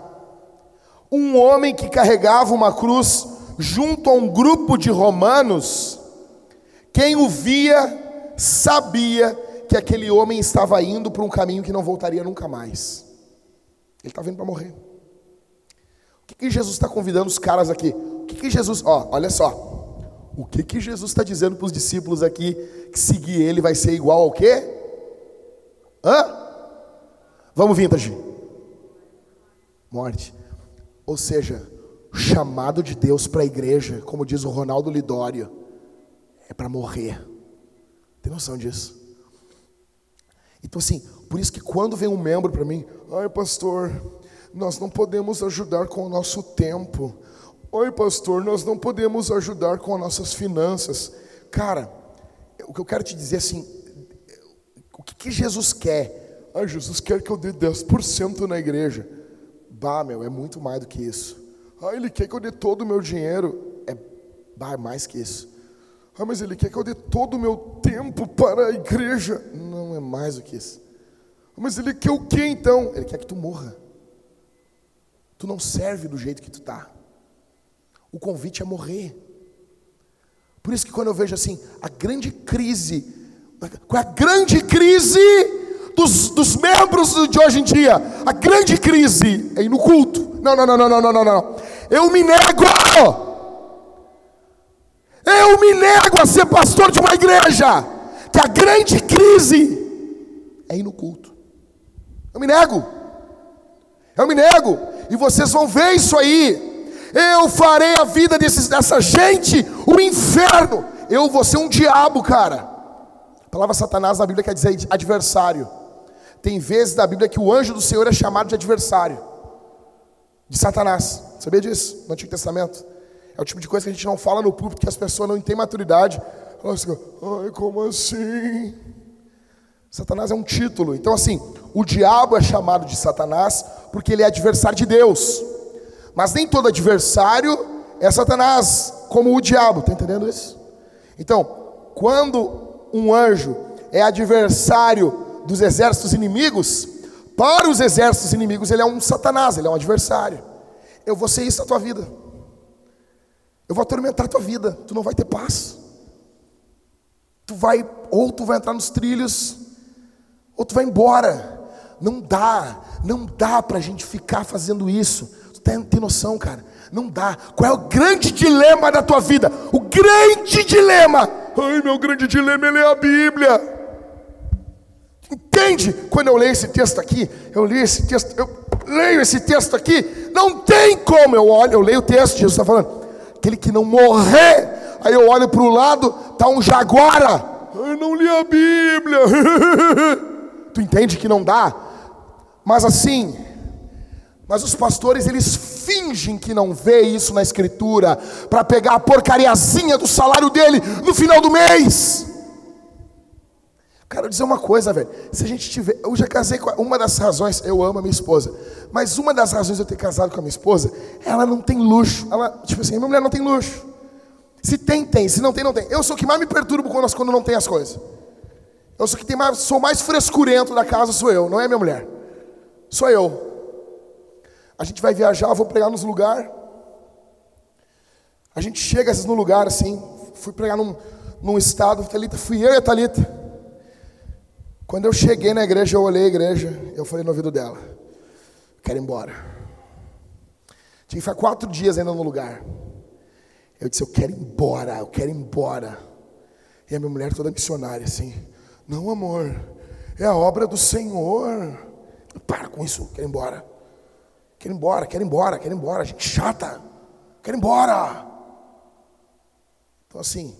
Um homem que carregava uma cruz junto a um grupo de romanos, quem o via sabia que aquele homem estava indo para um caminho que não voltaria nunca mais. Ele estava indo para morrer. O que, que Jesus está convidando os caras aqui? O que, que Jesus. Ó, olha só. O que, que Jesus está dizendo para os discípulos aqui? Que seguir ele vai ser igual ao quê? Hã? Vamos, vintage. Morte. Ou seja, o chamado de Deus para a igreja, como diz o Ronaldo Lidório, é para morrer. Tem noção disso? Então, assim, por isso que quando vem um membro para mim, ai, pastor, nós não podemos ajudar com o nosso tempo. Oi, pastor, nós não podemos ajudar com as nossas finanças. Cara, o que eu quero te dizer assim, o que, que Jesus quer? Ah, Jesus quer que eu dê 10% na igreja. Bah, meu, é muito mais do que isso. Ah, ele quer que eu dê todo o meu dinheiro. É bah, é mais que isso. Ah, mas ele quer que eu dê todo o meu tempo para a igreja. Não é mais do que isso. Mas ele quer o que então? Ele quer que tu morra. Tu não serve do jeito que tu tá. O convite é morrer. Por isso que quando eu vejo assim, a grande crise qual é a grande crise dos, dos membros de hoje em dia, a grande crise é ir no culto. Não, não, não, não, não, não, não. Eu me nego. Eu me nego a ser pastor de uma igreja que a grande crise é ir no culto. Eu me nego. Eu me nego. E vocês vão ver isso aí. Eu farei a vida desses, dessa gente o um inferno. Eu vou ser um diabo, cara. A palavra Satanás na Bíblia quer dizer adversário. Tem vezes na Bíblia que o anjo do Senhor é chamado de adversário de Satanás. Sabia disso no Antigo Testamento? É o tipo de coisa que a gente não fala no púlpito, que as pessoas não têm maturidade. Ai, como assim? Satanás é um título. Então, assim, o diabo é chamado de Satanás porque ele é adversário de Deus. Mas nem todo adversário é Satanás, como o diabo. Está entendendo isso? Então, quando um anjo é adversário dos exércitos inimigos, para os exércitos inimigos ele é um Satanás, ele é um adversário. Eu vou ser isso na tua vida. Eu vou atormentar a tua vida. Tu não vai ter paz. Tu vai, ou tu vai entrar nos trilhos, ou tu vai embora. Não dá, não dá para a gente ficar fazendo isso. Tu tem, tem noção, cara? Não dá. Qual é o grande dilema da tua vida? O grande dilema. Ai, meu grande dilema é ler a Bíblia. Entende? Quando eu leio esse texto aqui, eu leio esse texto, eu leio esse texto aqui, não tem como. Eu olho, eu leio o texto, Jesus está falando, aquele que não morrer, aí eu olho para o lado, tá um jaguara. Eu não li a Bíblia. tu entende que não dá? Mas assim, mas os pastores eles fingem que não vê isso na escritura para pegar a porcariazinha do salário dele no final do mês. Quero dizer uma coisa, velho. Se a gente tiver. Eu já casei com. Uma das razões. Eu amo a minha esposa. Mas uma das razões de eu ter casado com a minha esposa. Ela não tem luxo. Ela, tipo assim, minha mulher não tem luxo. Se tem, tem. Se não tem, não tem. Eu sou o que mais me perturbo quando, quando não tem as coisas. Eu sou que tem mais, sou mais frescurento da casa, sou eu, não é minha mulher. Sou eu. A gente vai viajar, vou pregar nos lugares. A gente chega às vezes no lugar assim. Fui pregar num, num estado, Thalita, fui eu e a Thalita. Quando eu cheguei na igreja, eu olhei a igreja, eu falei no ouvido dela: quero ir embora. Tinha que ficar quatro dias ainda no lugar. Eu disse: eu quero ir embora, eu quero ir embora. E a minha mulher toda missionária assim: não, amor, é a obra do Senhor. Para com isso, quero ir embora. Quero ir embora, quero ir embora, quero ir embora. Gente chata, quero ir embora. Então assim,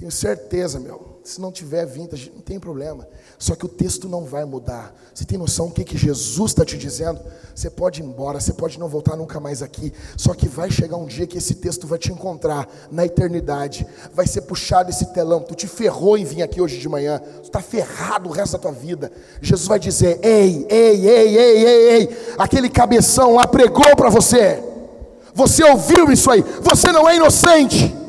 tenho certeza, meu se não tiver vintage, não tem problema. Só que o texto não vai mudar. Você tem noção do que, que Jesus está te dizendo? Você pode ir embora, você pode não voltar nunca mais aqui. Só que vai chegar um dia que esse texto vai te encontrar na eternidade. Vai ser puxado esse telão. Tu te ferrou em vir aqui hoje de manhã. Tu está ferrado o resto da tua vida. Jesus vai dizer: Ei, ei, ei, ei, ei, ei. Aquele cabeção lá pregou para você. Você ouviu isso aí. Você não é inocente.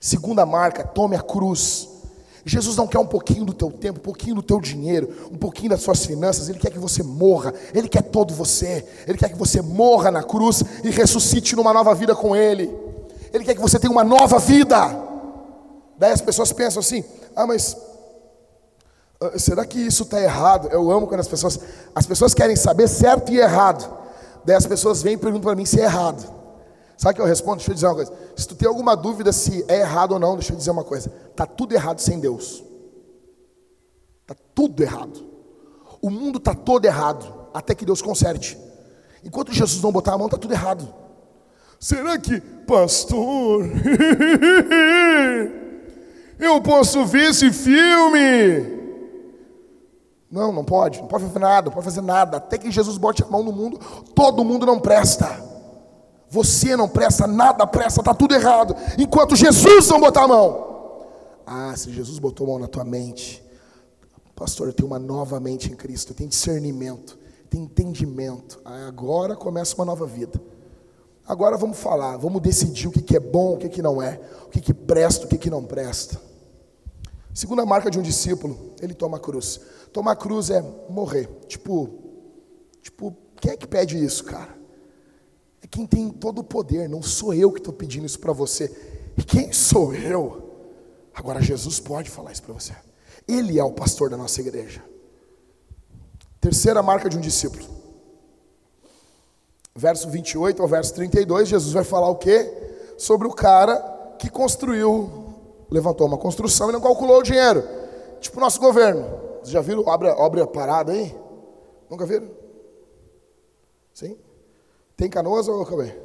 Segunda marca, tome a cruz. Jesus não quer um pouquinho do teu tempo, um pouquinho do teu dinheiro, um pouquinho das suas finanças, Ele quer que você morra, Ele quer todo você, Ele quer que você morra na cruz e ressuscite numa nova vida com Ele, Ele quer que você tenha uma nova vida. Daí as pessoas pensam assim: ah, mas ah, será que isso está errado? Eu amo quando as pessoas, as pessoas querem saber certo e errado, daí as pessoas vêm e perguntam para mim se é errado. Sabe o que eu respondo? Deixa eu dizer uma coisa. Se tu tem alguma dúvida se é errado ou não, deixa eu dizer uma coisa. Está tudo errado sem Deus. Está tudo errado. O mundo está todo errado, até que Deus conserte. Enquanto Jesus não botar a mão, está tudo errado. Será que, pastor, eu posso ver esse filme? Não, não pode, não pode fazer nada, não pode fazer nada. Até que Jesus bote a mão no mundo, todo mundo não presta. Você não presta, nada presta, está tudo errado. Enquanto Jesus não botar a mão. Ah, se Jesus botou a mão na tua mente. Pastor, eu tenho uma nova mente em Cristo. Eu tenho discernimento, tenho entendimento. Ah, agora começa uma nova vida. Agora vamos falar, vamos decidir o que, que é bom, o que, que não é. O que, que presta, o que, que não presta. Segunda marca de um discípulo, ele toma a cruz. Tomar a cruz é morrer. Tipo, tipo, quem é que pede isso, cara? Quem tem todo o poder, não sou eu que estou pedindo isso para você. E quem sou eu? Agora Jesus pode falar isso para você. Ele é o pastor da nossa igreja. Terceira marca de um discípulo. Verso 28 ao verso 32, Jesus vai falar o quê? Sobre o cara que construiu, levantou uma construção e não calculou o dinheiro. Tipo o nosso governo. Vocês já viram obra, obra parada aí? Nunca viram? Sim? Tem canoas ou acabei?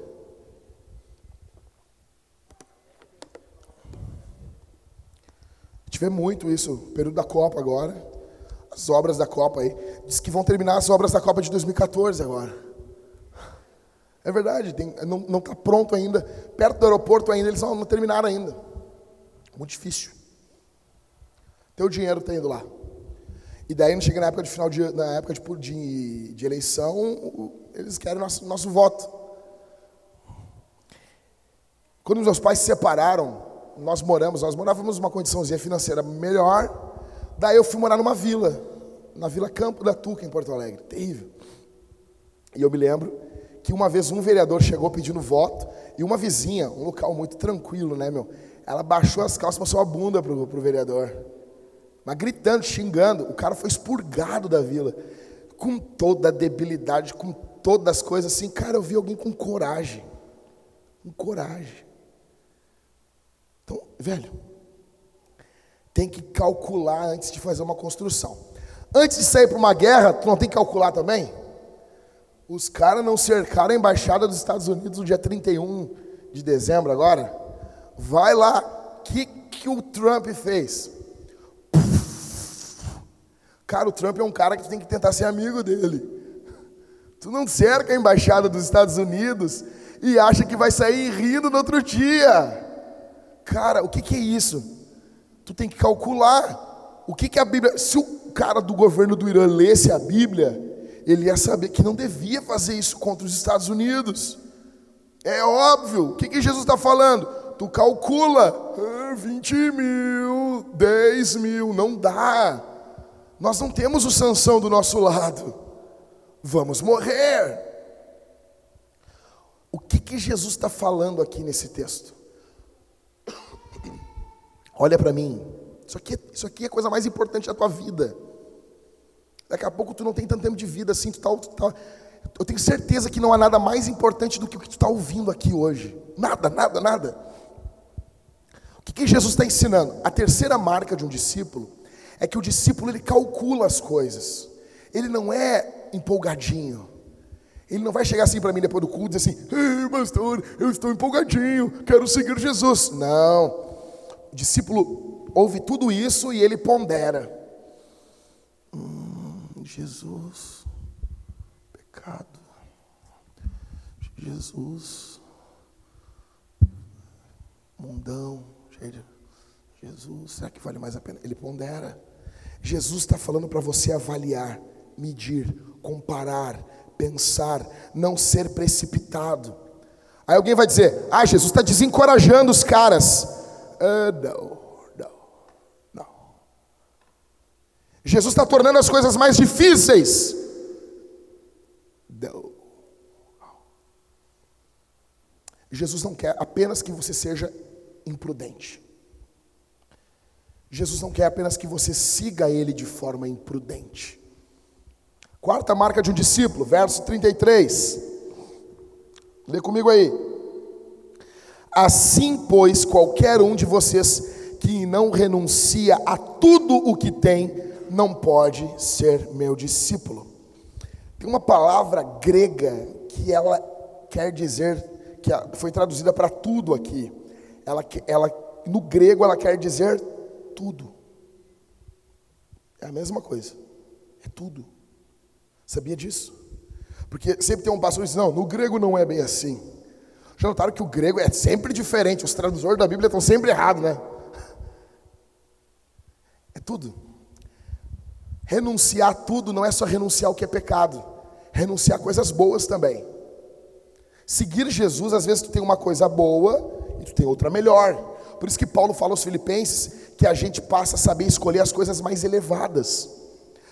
A gente vê muito isso, período da Copa agora. As obras da Copa aí. Diz que vão terminar as obras da Copa de 2014 agora. É verdade, tem, não está pronto ainda. Perto do aeroporto ainda, eles não, não terminaram ainda. Muito difícil. Teu dinheiro está indo lá. E daí, não chega na época de final de, na época de, de, de eleição, eles querem nosso, nosso voto. Quando meus pais se separaram, nós moramos, nós morávamos numa condiçãozinha financeira melhor. Daí eu fui morar numa vila, na Vila Campo da Tuca, em Porto Alegre. Terrível. E eu me lembro que uma vez um vereador chegou pedindo voto e uma vizinha, um local muito tranquilo, né, meu? Ela baixou as calças, passou a bunda pro, pro vereador. Mas gritando, xingando, o cara foi expurgado da vila. Com toda a debilidade, com todas as coisas assim. Cara, eu vi alguém com coragem. Com coragem. Então, velho, tem que calcular antes de fazer uma construção. Antes de sair para uma guerra, tu não tem que calcular também? Os caras não cercaram a embaixada dos Estados Unidos no dia 31 de dezembro agora? Vai lá, o que, que o Trump fez? Cara, o Trump é um cara que tu tem que tentar ser amigo dele. Tu não cerca a embaixada dos Estados Unidos e acha que vai sair rindo no outro dia. Cara, o que, que é isso? Tu tem que calcular. O que, que a Bíblia. Se o cara do governo do Irã lesse a Bíblia, ele ia saber que não devia fazer isso contra os Estados Unidos. É óbvio. O que, que Jesus está falando? Tu calcula. Ah, 20 mil, 10 mil, não dá. Nós não temos o sanção do nosso lado. Vamos morrer. O que, que Jesus está falando aqui nesse texto? Olha para mim. Isso aqui, isso aqui é a coisa mais importante da tua vida. Daqui a pouco tu não tem tanto tempo de vida assim. Tu tá, tu tá, eu tenho certeza que não há nada mais importante do que o que tu está ouvindo aqui hoje. Nada, nada, nada. O que, que Jesus está ensinando? A terceira marca de um discípulo é que o discípulo ele calcula as coisas. Ele não é empolgadinho. Ele não vai chegar assim para mim depois do culto e dizer assim: Ei, pastor, eu estou empolgadinho, quero seguir Jesus. Não. O discípulo ouve tudo isso e ele pondera. Hum, Jesus, pecado. Jesus, mundão, Jesus, será que vale mais a pena? Ele pondera. Jesus está falando para você avaliar, medir, comparar, pensar, não ser precipitado. Aí alguém vai dizer: Ah, Jesus está desencorajando os caras. Ah, não, não, não. Jesus está tornando as coisas mais difíceis. Não. Jesus não quer apenas que você seja imprudente. Jesus não quer apenas que você siga ele de forma imprudente. Quarta marca de um discípulo, verso 33. Lê comigo aí. Assim, pois, qualquer um de vocês que não renuncia a tudo o que tem, não pode ser meu discípulo. Tem uma palavra grega que ela quer dizer, que foi traduzida para tudo aqui. Ela, ela, no grego, ela quer dizer tudo. É a mesma coisa. É tudo. Sabia disso? Porque sempre tem um pastor que diz: não, no grego não é bem assim. Já notaram que o grego é sempre diferente, os tradutores da Bíblia estão sempre errados, né? É tudo. Renunciar tudo não é só renunciar ao que é pecado, renunciar a coisas boas também. Seguir Jesus, às vezes tu tem uma coisa boa e tu tem outra melhor. Por isso que Paulo fala aos Filipenses que a gente passa a saber escolher as coisas mais elevadas.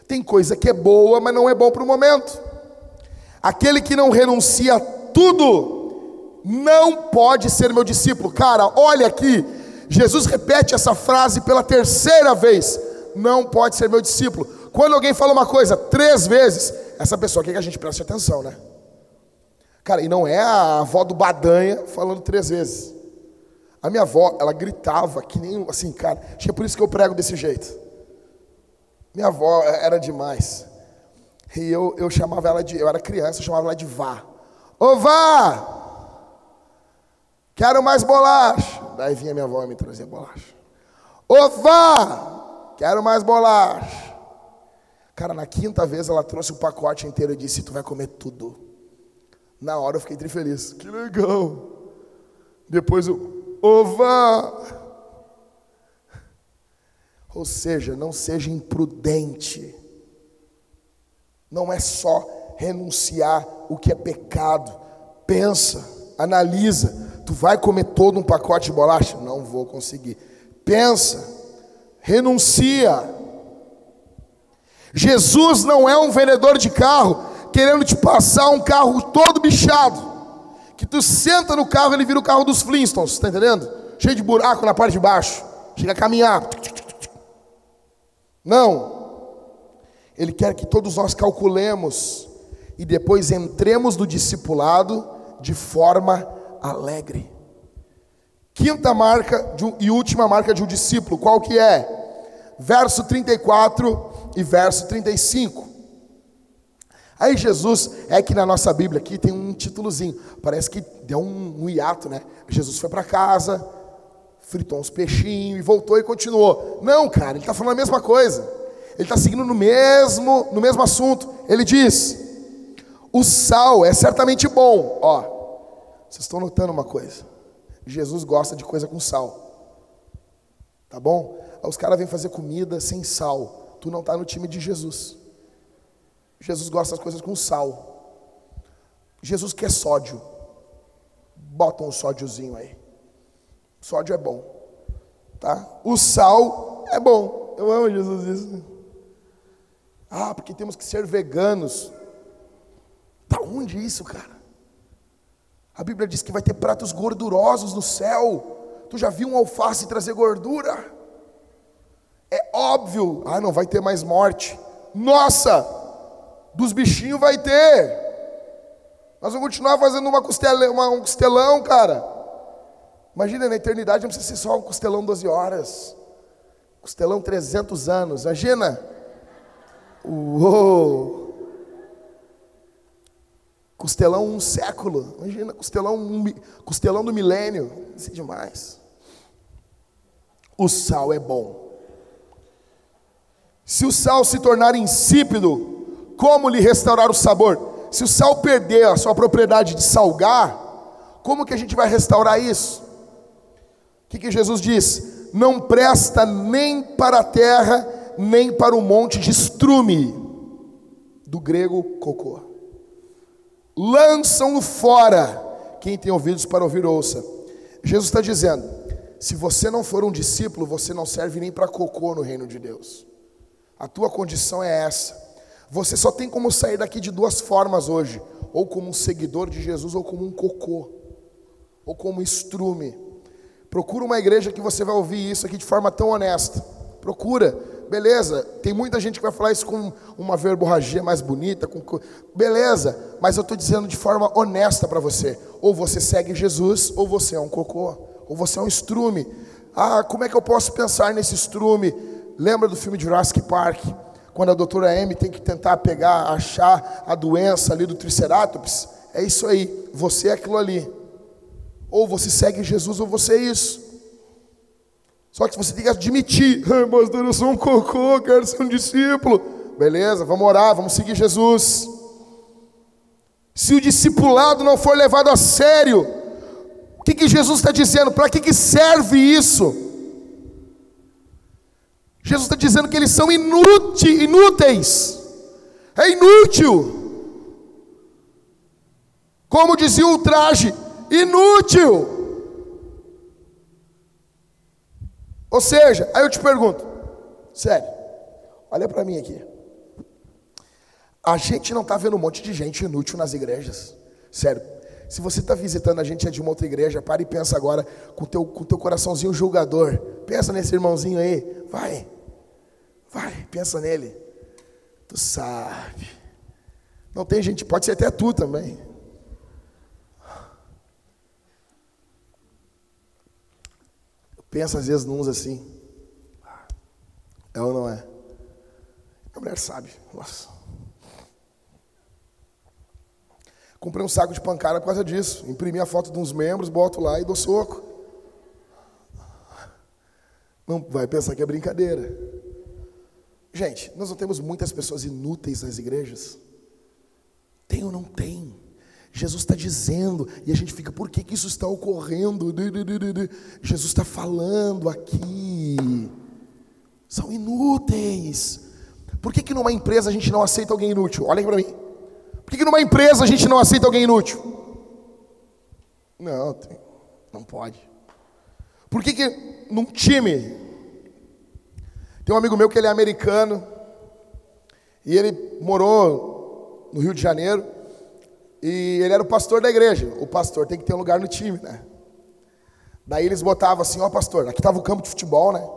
Tem coisa que é boa, mas não é bom para o momento. Aquele que não renuncia a tudo, não pode ser meu discípulo. Cara, olha aqui, Jesus repete essa frase pela terceira vez: não pode ser meu discípulo. Quando alguém fala uma coisa três vezes, essa pessoa quer que a gente preste atenção, né? Cara, e não é a avó do Badanha falando três vezes. A minha avó, ela gritava que nem assim, cara. Acho que é por isso que eu prego desse jeito. Minha avó era demais. E eu, eu chamava ela de. Eu era criança, eu chamava ela de vá. Ô vá! Quero mais bolacha. Daí vinha minha avó e me trazia bolacha. Ô vá! Quero mais bolacha. Cara, na quinta vez ela trouxe o pacote inteiro e disse: Tu vai comer tudo. Na hora eu fiquei tri feliz. Que legal. Depois eu, vá! Ou seja, não seja imprudente. Não é só renunciar o que é pecado. Pensa, analisa. Tu vai comer todo um pacote de bolacha? Não vou conseguir. Pensa, renuncia. Jesus não é um vendedor de carro querendo te passar um carro todo bichado. Tu senta no carro, ele vira o carro dos Flintstones, tá entendendo? Cheio de buraco na parte de baixo. Chega a caminhar. Não. Ele quer que todos nós calculemos e depois entremos no discipulado de forma alegre. Quinta marca um, e última marca de um discípulo, qual que é? Verso 34 e verso 35. Aí Jesus, é que na nossa Bíblia aqui tem um títulozinho, parece que deu um, um hiato, né? Jesus foi para casa, fritou uns peixinhos e voltou e continuou. Não, cara, ele está falando a mesma coisa. Ele está seguindo no mesmo, no mesmo assunto. Ele diz: o sal é certamente bom. Ó, vocês estão notando uma coisa? Jesus gosta de coisa com sal. Tá bom? Aí os caras vêm fazer comida sem sal. Tu não está no time de Jesus. Jesus gosta das coisas com sal. Jesus quer sódio. Bota um sódiozinho aí. Sódio é bom. Tá? O sal é bom. Eu amo Jesus isso. Ah, porque temos que ser veganos. Da onde isso, cara? A Bíblia diz que vai ter pratos gordurosos no céu. Tu já viu um alface trazer gordura? É óbvio. Ah, não vai ter mais morte. Nossa, dos bichinhos vai ter. Nós vamos continuar fazendo uma costela, uma, um costelão, cara. Imagina, na eternidade não precisa ser só um costelão 12 horas. Costelão 300 anos. Imagina. Uou! Costelão um século. Imagina, costelão, um, costelão do milênio. Isso é demais. O sal é bom. Se o sal se tornar insípido, como lhe restaurar o sabor? Se o sal perder a sua propriedade de salgar, como que a gente vai restaurar isso? O que, que Jesus diz? Não presta nem para a terra nem para o monte de estrume, do grego cocô. Lançam-no fora. Quem tem ouvidos para ouvir, ouça. Jesus está dizendo: se você não for um discípulo, você não serve nem para cocô no reino de Deus. A tua condição é essa. Você só tem como sair daqui de duas formas hoje: ou como um seguidor de Jesus, ou como um cocô, ou como estrume. Procura uma igreja que você vai ouvir isso aqui de forma tão honesta. Procura beleza, tem muita gente que vai falar isso com uma verborragia mais bonita, com, beleza, mas eu estou dizendo de forma honesta para você: ou você segue Jesus, ou você é um cocô, ou você é um estrume. Ah, como é que eu posso pensar nesse estrume? Lembra do filme Jurassic Park? Quando a doutora Amy tem que tentar pegar, achar a doença ali do Triceratops? É isso aí, você é aquilo ali. Ou você segue Jesus, ou você é isso. Só que você tem que admitir, ah, pastor, eu sou um cocô, quero ser um discípulo. Beleza, vamos orar, vamos seguir Jesus. Se o discipulado não for levado a sério, o que, que Jesus está dizendo? Para que, que serve isso? Jesus está dizendo que eles são inúteis. É inútil. Como dizia o traje, inútil. Ou seja, aí eu te pergunto, sério, olha para mim aqui. A gente não está vendo um monte de gente inútil nas igrejas. Sério. Se você está visitando a gente é de uma outra igreja, para e pensa agora com teu, com teu coraçãozinho julgador. Pensa nesse irmãozinho aí. Vai. Vai, pensa nele. Tu sabe. Não tem gente, pode ser até tu também. Pensa às vezes nos assim. É ou não é? A mulher sabe. Nossa. Comprei um saco de pancada por causa disso. Imprimi a foto de uns membros, boto lá e dou soco. Não vai pensar que é brincadeira. Gente, nós não temos muitas pessoas inúteis nas igrejas? Tem ou não tem? Jesus está dizendo, e a gente fica, por que, que isso está ocorrendo? Jesus está falando aqui. São inúteis. Por que, que numa empresa a gente não aceita alguém inútil? Aqui para mim. Por que, numa empresa a gente não aceita alguém inútil? Não, não pode. Por que, que num time tem um amigo meu que ele é americano e ele morou no Rio de Janeiro e ele era o pastor da igreja. O pastor tem que ter um lugar no time, né? Daí eles botavam assim, ó pastor, aqui estava o campo de futebol, né?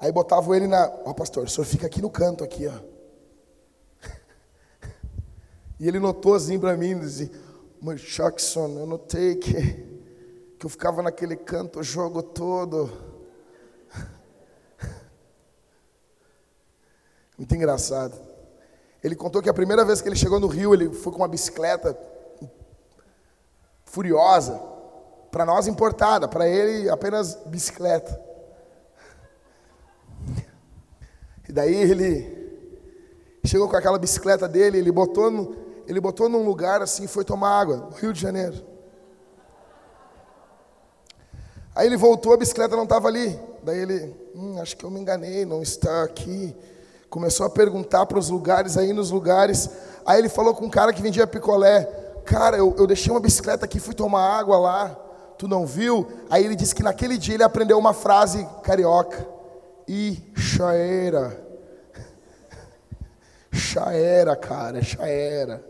Aí botavam ele na, ó pastor, o senhor fica aqui no canto aqui, ó. E ele notou assim para mim, dizia, mas Jackson, eu notei que, que eu ficava naquele canto o jogo todo. Muito engraçado. Ele contou que a primeira vez que ele chegou no Rio, ele foi com uma bicicleta furiosa. Para nós importada, para ele apenas bicicleta. E daí ele chegou com aquela bicicleta dele, ele botou, no, ele botou num lugar assim e foi tomar água, no Rio de Janeiro. Aí ele voltou, a bicicleta não estava ali. Daí ele, hum, acho que eu me enganei, não está aqui. Começou a perguntar para os lugares, aí nos lugares. Aí ele falou com um cara que vendia picolé: Cara, eu, eu deixei uma bicicleta aqui, fui tomar água lá. Tu não viu? Aí ele disse que naquele dia ele aprendeu uma frase carioca: E já era. Era, cara, já era.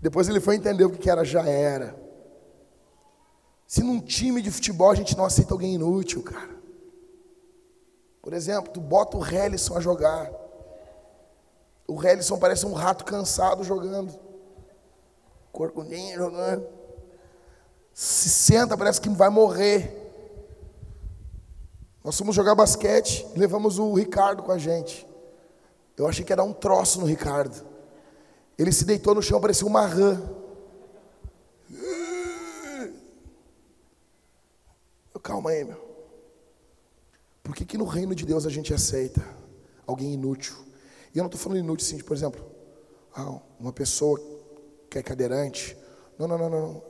Depois ele foi entender o que era já era. Se num time de futebol a gente não aceita alguém inútil, cara. Por exemplo, tu bota o Helison a jogar. O Helison parece um rato cansado jogando. Corcundinho jogando. Se senta, parece que vai morrer. Nós fomos jogar basquete levamos o Ricardo com a gente. Eu achei que dar um troço no Ricardo. Ele se deitou no chão, parecia uma rã. Calma aí, meu. Por que, que no reino de Deus a gente aceita alguém inútil? E eu não estou falando inútil de, por exemplo, ah, uma pessoa que é cadeirante. Não, não, não, não.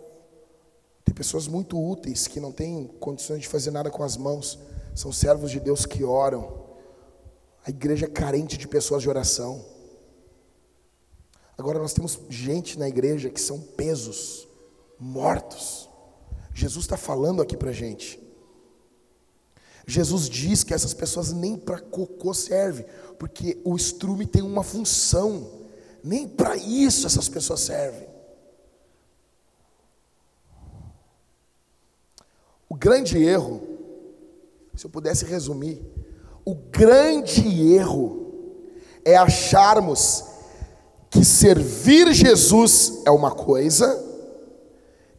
Tem pessoas muito úteis que não têm condições de fazer nada com as mãos. São servos de Deus que oram. A igreja é carente de pessoas de oração. Agora nós temos gente na igreja que são pesos, mortos. Jesus está falando aqui para gente. Jesus diz que essas pessoas nem para cocô servem, porque o estrume tem uma função, nem para isso essas pessoas servem. O grande erro, se eu pudesse resumir, o grande erro é acharmos que servir Jesus é uma coisa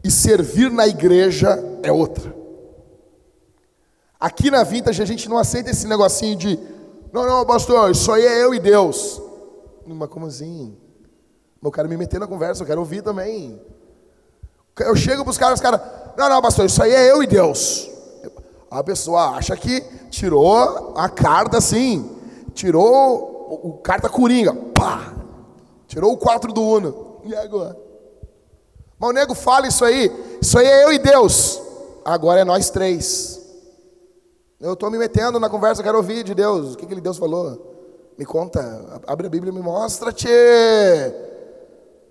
e servir na igreja é outra. Aqui na Vintage a gente não aceita esse negocinho de, não, não, pastor, isso aí é eu e Deus. Mas como assim? Eu quero me meter na conversa, eu quero ouvir também. Eu chego para os caras, os caras, não, não, pastor, isso aí é eu e Deus. A pessoa acha que tirou a carta assim, tirou o, o carta coringa, pá, tirou o 4 do Uno. E agora? Mas o nego fala isso aí, isso aí é eu e Deus. Agora é nós três. Eu estou me metendo na conversa, quero ouvir de Deus. O que, que Deus falou? Me conta, abre a Bíblia e me mostra-te.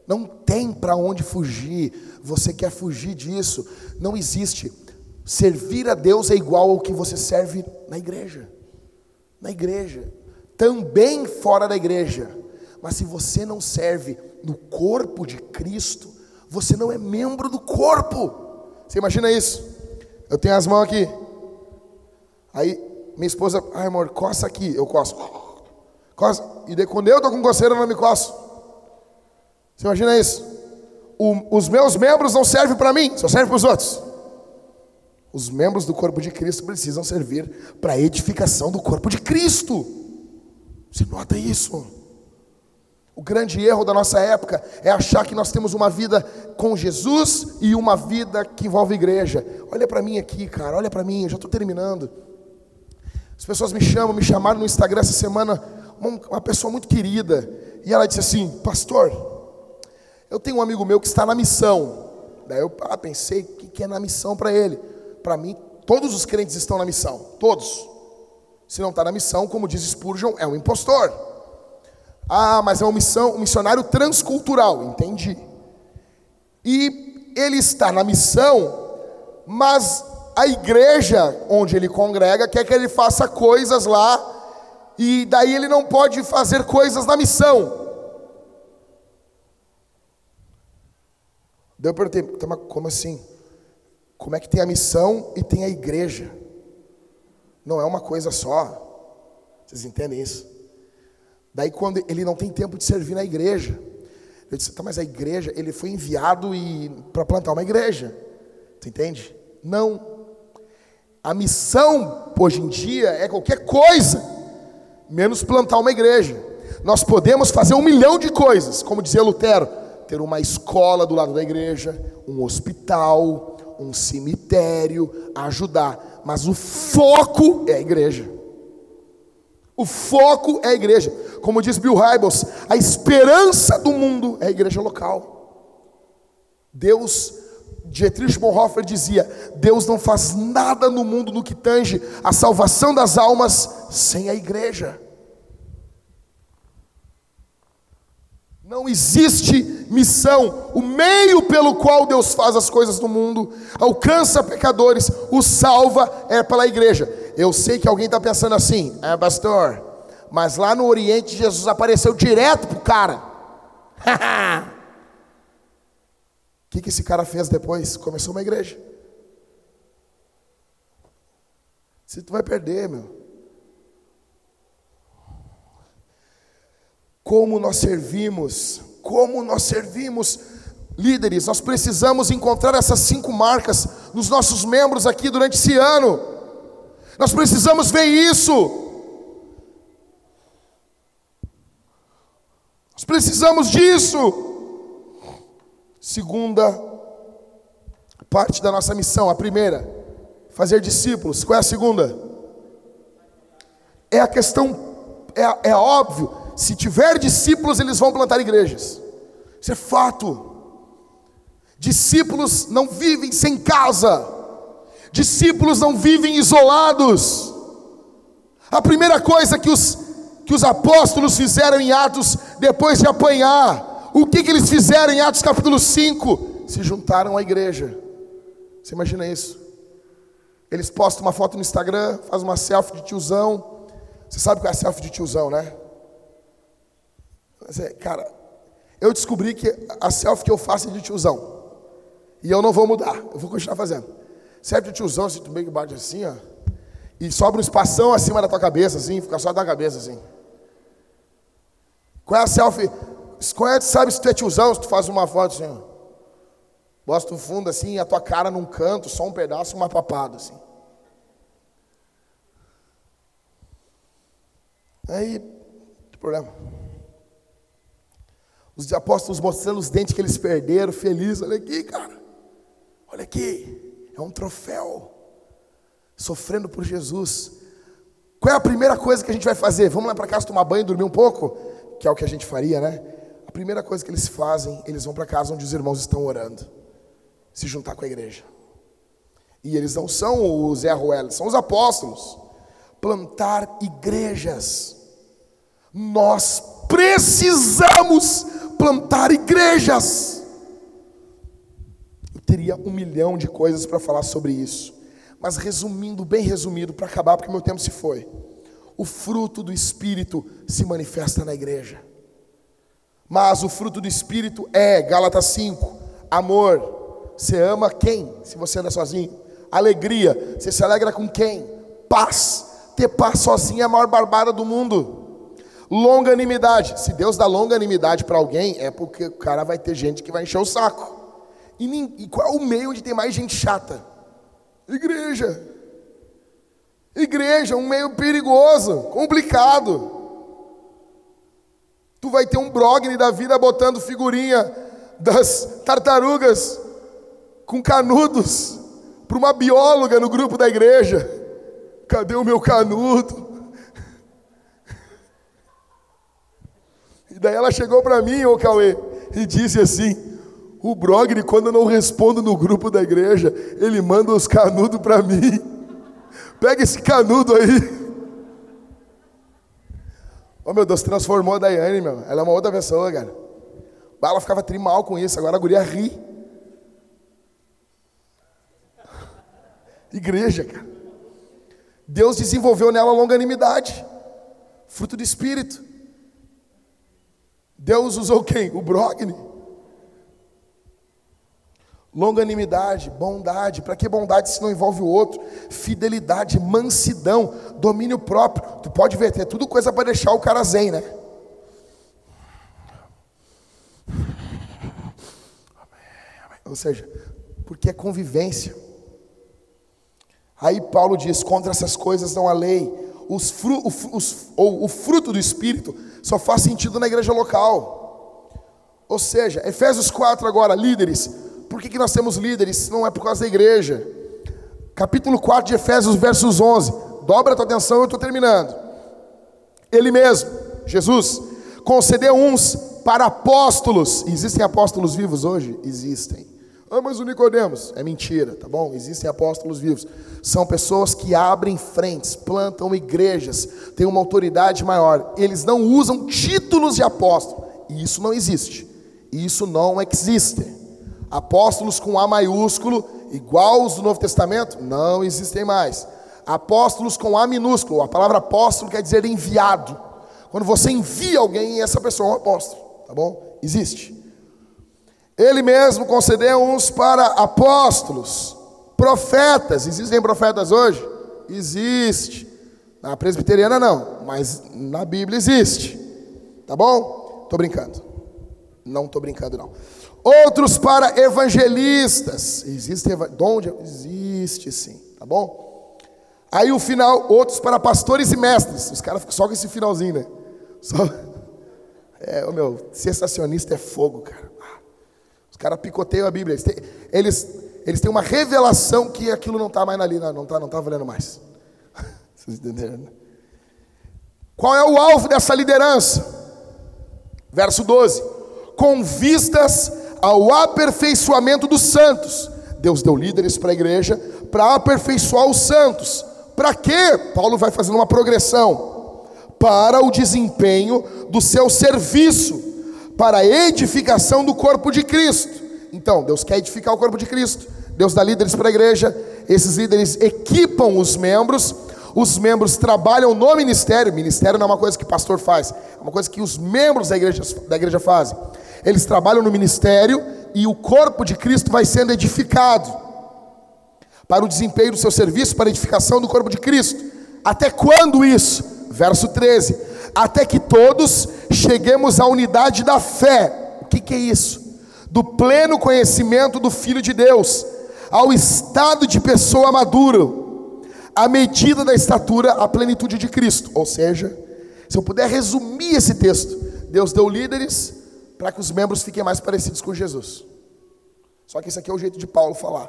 Não tem para onde fugir. Você quer fugir disso? Não existe. Servir a Deus é igual ao que você serve na igreja. Na igreja. Também fora da igreja. Mas se você não serve no corpo de Cristo, você não é membro do corpo. Você imagina isso? Eu tenho as mãos aqui. Aí minha esposa, ai amor, coça aqui, eu coço. Coça. E daí quando eu tô com coceira, eu não me coço. Você imagina isso? O, os meus membros não servem para mim, só servem para os outros. Os membros do corpo de Cristo precisam servir para a edificação do corpo de Cristo. Você nota isso? O grande erro da nossa época é achar que nós temos uma vida com Jesus e uma vida que envolve igreja. Olha para mim aqui, cara, olha para mim, eu já estou terminando. As pessoas me chamam, me chamaram no Instagram essa semana, uma, pessoa muito querida, e ela disse assim: Pastor, eu tenho um amigo meu que está na missão. Daí eu ah, pensei, o que é na missão para ele? para mim, todos os crentes estão na missão, todos. Se não está na missão, como diz Spurgeon, é um impostor. Ah, mas é uma missão, um missionário transcultural, entendi. E ele está na missão, mas a igreja onde ele congrega quer que ele faça coisas lá, e daí ele não pode fazer coisas na missão. Deu para ter, como assim? Como é que tem a missão e tem a igreja? Não é uma coisa só. Vocês entendem isso? Daí quando ele não tem tempo de servir na igreja, eu disse, tá, mas a igreja, ele foi enviado para plantar uma igreja. Tu entende? Não. A missão hoje em dia é qualquer coisa, menos plantar uma igreja. Nós podemos fazer um milhão de coisas, como dizia Lutero, ter uma escola do lado da igreja, um hospital, um cemitério, ajudar, mas o foco é a igreja. O foco é a igreja. Como diz Bill Hybels, a esperança do mundo é a igreja local. Deus, Dietrich Bonhoeffer dizia: Deus não faz nada no mundo no que tange a salvação das almas sem a igreja. Não existe missão. O meio pelo qual Deus faz as coisas no mundo, alcança pecadores, o salva é pela igreja. Eu sei que alguém está pensando assim, é pastor, mas lá no Oriente Jesus apareceu direto para o cara. O que, que esse cara fez depois? Começou uma igreja. Se tu vai perder, meu. como nós servimos, como nós servimos. Líderes, nós precisamos encontrar essas cinco marcas nos nossos membros aqui durante esse ano. Nós precisamos ver isso. Nós precisamos disso. Segunda parte da nossa missão, a primeira, fazer discípulos. Qual é a segunda? É a questão, é, é óbvio, se tiver discípulos, eles vão plantar igrejas. Isso é fato. Discípulos não vivem sem casa. Discípulos não vivem isolados. A primeira coisa que os, que os apóstolos fizeram em Atos, depois de apanhar, o que, que eles fizeram em Atos capítulo 5? Se juntaram à igreja. Você imagina isso? Eles postam uma foto no Instagram, fazem uma selfie de tiozão. Você sabe qual é a selfie de tiozão, né? Cara, eu descobri que a selfie que eu faço é de tiozão. E eu não vou mudar, eu vou continuar fazendo. Selfie de tiozão, se tu meio que bate assim, ó. E sobra um espação acima da tua cabeça, assim, fica só da cabeça, assim. Qual é a selfie? Qual é, sabe se tu é tiozão, se tu faz uma foto assim, ó. Bota no fundo assim, a tua cara num canto, só um pedaço, uma papada, assim. Aí, problema. Os apóstolos mostrando os dentes que eles perderam, feliz. Olha aqui, cara. Olha aqui. É um troféu. Sofrendo por Jesus. Qual é a primeira coisa que a gente vai fazer? Vamos lá para casa tomar banho e dormir um pouco? Que é o que a gente faria, né? A primeira coisa que eles fazem, eles vão para casa onde os irmãos estão orando. Se juntar com a igreja. E eles não são os Zé são os apóstolos. Plantar igrejas. Nós precisamos plantar igrejas. Teria um milhão de coisas para falar sobre isso, mas resumindo, bem resumido, para acabar, porque meu tempo se foi. O fruto do Espírito se manifesta na igreja. Mas o fruto do Espírito é, Gálatas 5, amor. Você ama quem? Se você anda sozinho. Alegria. Você se alegra com quem? Paz. Ter paz sozinho é a maior barbada do mundo. Longanimidade. Se Deus dá longanimidade para alguém, é porque o cara vai ter gente que vai encher o saco. E, e qual é o meio onde tem mais gente chata? Igreja. Igreja, um meio perigoso, complicado. Tu vai ter um Brogni da vida botando figurinha das tartarugas com canudos para uma bióloga no grupo da igreja. Cadê o meu canudo? E daí ela chegou para mim, ô Cauê, e disse assim: o Brogni, quando eu não respondo no grupo da igreja, ele manda os canudos para mim. Pega esse canudo aí. Oh meu Deus, transformou a Daiane, meu. Ela é uma outra pessoa, cara. Ela ficava trimal com isso, agora a guria ri. Igreja, cara. Deus desenvolveu nela longanimidade, fruto do Espírito. Deus usou quem? O Brogni longanimidade, bondade. Para que bondade se não envolve o outro? Fidelidade, mansidão, domínio próprio. Tu pode ver, é tudo coisa para deixar o cara zen, né? Ou seja, porque é convivência. Aí Paulo diz: contra essas coisas não há lei. Os fru, os, ou o fruto do Espírito só faz sentido na igreja local. Ou seja, Efésios 4 agora, líderes, por que, que nós temos líderes? Não é por causa da igreja. Capítulo 4 de Efésios, versos 11. Dobra a tua atenção, eu estou terminando. Ele mesmo, Jesus, concedeu uns para apóstolos. Existem apóstolos vivos hoje? Existem. Ah, mas o Nicodemos. É mentira, tá bom? Existem apóstolos vivos. São pessoas que abrem frentes, plantam igrejas, têm uma autoridade maior. Eles não usam títulos de apóstolo. E isso não existe. Isso não existe. Apóstolos com A maiúsculo, igual os do Novo Testamento, não existem mais. Apóstolos com A minúsculo, a palavra apóstolo quer dizer enviado. Quando você envia alguém, essa pessoa é um apóstolo, tá bom? Existe. Ele mesmo concedeu uns para apóstolos, profetas. Existem profetas hoje? Existe. Na presbiteriana não, mas na Bíblia existe. Tá bom? Tô brincando. Não tô brincando não outros para evangelistas. Existe dom de... Existe sim, tá bom? Aí o final, outros para pastores e mestres. Os caras ficam só com esse finalzinho, né? Só... É, o meu, sensacionista é fogo, cara. Os caras picoteiam a Bíblia. Eles têm, eles, eles têm uma revelação que aquilo não está mais ali, não está não tá valendo mais. Vocês entenderam? Né? Qual é o alvo dessa liderança? Verso 12: com vistas ao aperfeiçoamento dos santos. Deus deu líderes para a igreja para aperfeiçoar os santos. Para quê? Paulo vai fazendo uma progressão. Para o desempenho do seu serviço, para a edificação do corpo de Cristo. Então, Deus quer edificar o corpo de Cristo. Deus dá líderes para a igreja. Esses líderes equipam os membros. Os membros trabalham no ministério. Ministério não é uma coisa que o pastor faz, é uma coisa que os membros da igreja, da igreja fazem eles trabalham no ministério e o corpo de Cristo vai sendo edificado para o desempenho do seu serviço, para a edificação do corpo de Cristo. Até quando isso? Verso 13: Até que todos cheguemos à unidade da fé. O que, que é isso? Do pleno conhecimento do Filho de Deus, ao estado de pessoa madura, à medida da estatura, à plenitude de Cristo. Ou seja, se eu puder resumir esse texto, Deus deu líderes, para que os membros fiquem mais parecidos com Jesus. Só que isso aqui é o jeito de Paulo falar,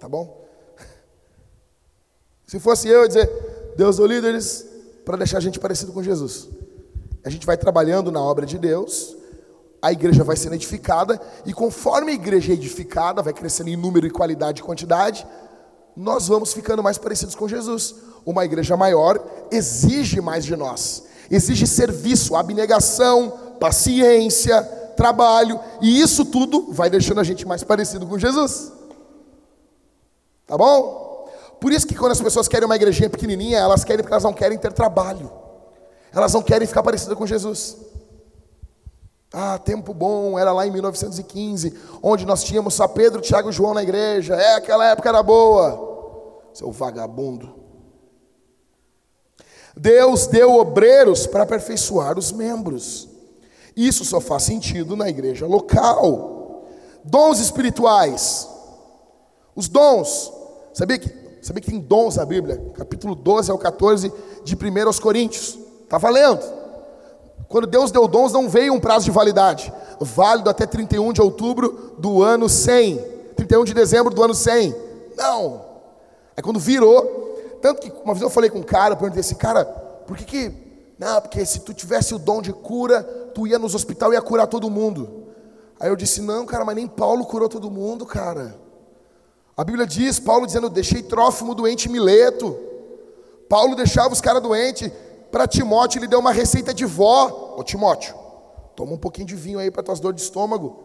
tá bom? Se fosse eu, eu ia dizer, Deus deu líderes para deixar a gente parecido com Jesus. A gente vai trabalhando na obra de Deus, a igreja vai sendo edificada, e conforme a igreja é edificada, vai crescendo em número e qualidade e quantidade, nós vamos ficando mais parecidos com Jesus. Uma igreja maior exige mais de nós, exige serviço, abnegação, paciência, trabalho, e isso tudo vai deixando a gente mais parecido com Jesus. Tá bom? Por isso que quando as pessoas querem uma igrejinha pequenininha, elas querem porque elas não querem ter trabalho. Elas não querem ficar parecidas com Jesus. Ah, tempo bom, era lá em 1915, onde nós tínhamos só Pedro, Tiago e João na igreja. É, aquela época era boa. Seu vagabundo. Deus deu obreiros para aperfeiçoar os membros. Isso só faz sentido na igreja local. Dons espirituais. Os dons. Sabia que, sabia que tem dons na Bíblia? Capítulo 12 ao 14 de 1 aos Coríntios. Está valendo. Quando Deus deu dons, não veio um prazo de validade. Válido até 31 de outubro do ano 100. 31 de dezembro do ano 100. Não. Aí quando virou, tanto que uma vez eu falei com um cara, eu perguntei assim, cara, por que que... Não, porque se tu tivesse o dom de cura, tu ia nos hospital e ia curar todo mundo. Aí eu disse, não, cara, mas nem Paulo curou todo mundo, cara. A Bíblia diz, Paulo dizendo, deixei Trófimo doente em Mileto. Paulo deixava os caras doentes. Para Timóteo, ele deu uma receita de vó. Ô Timóteo, toma um pouquinho de vinho aí para tuas dores de estômago.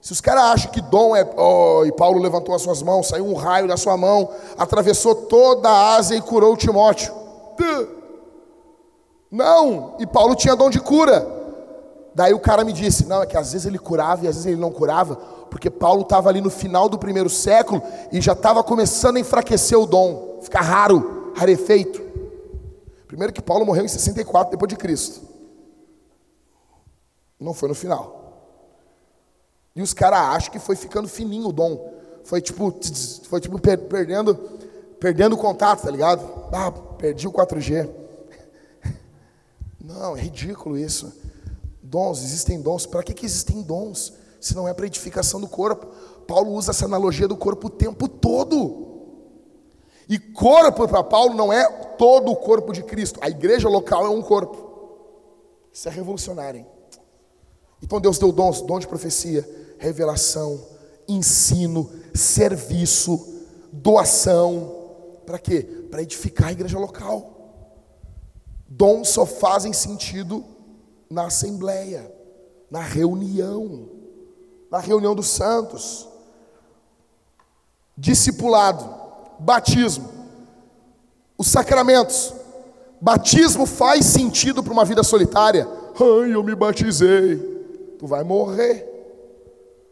Se os caras acham que dom é. Oh, e Paulo levantou as suas mãos, saiu um raio da sua mão, atravessou toda a Ásia e curou Timóteo. Não, e Paulo tinha dom de cura. Daí o cara me disse: não, é que às vezes ele curava e às vezes ele não curava, porque Paulo estava ali no final do primeiro século e já estava começando a enfraquecer o dom, ficar raro, rarefeito. Primeiro que Paulo morreu em 64 depois de Cristo. Não foi no final. E os caras acham que foi ficando fininho o dom. Foi tipo, foi tipo per perdendo, perdendo o contato, tá ligado? Ah, perdi o 4G. Não, é ridículo isso. Dons, existem dons. Para que, que existem dons? Se não é para edificação do corpo. Paulo usa essa analogia do corpo o tempo todo. E corpo para Paulo não é todo o corpo de Cristo. A igreja local é um corpo. Isso é revolucionário, hein? Então Deus deu dons, dom de profecia, revelação, ensino, serviço, doação. Para quê? Para edificar a igreja local. Dons só fazem sentido na assembleia, na reunião, na reunião dos santos. Discipulado, batismo, os sacramentos. Batismo faz sentido para uma vida solitária. Ai, eu me batizei. Tu vai morrer.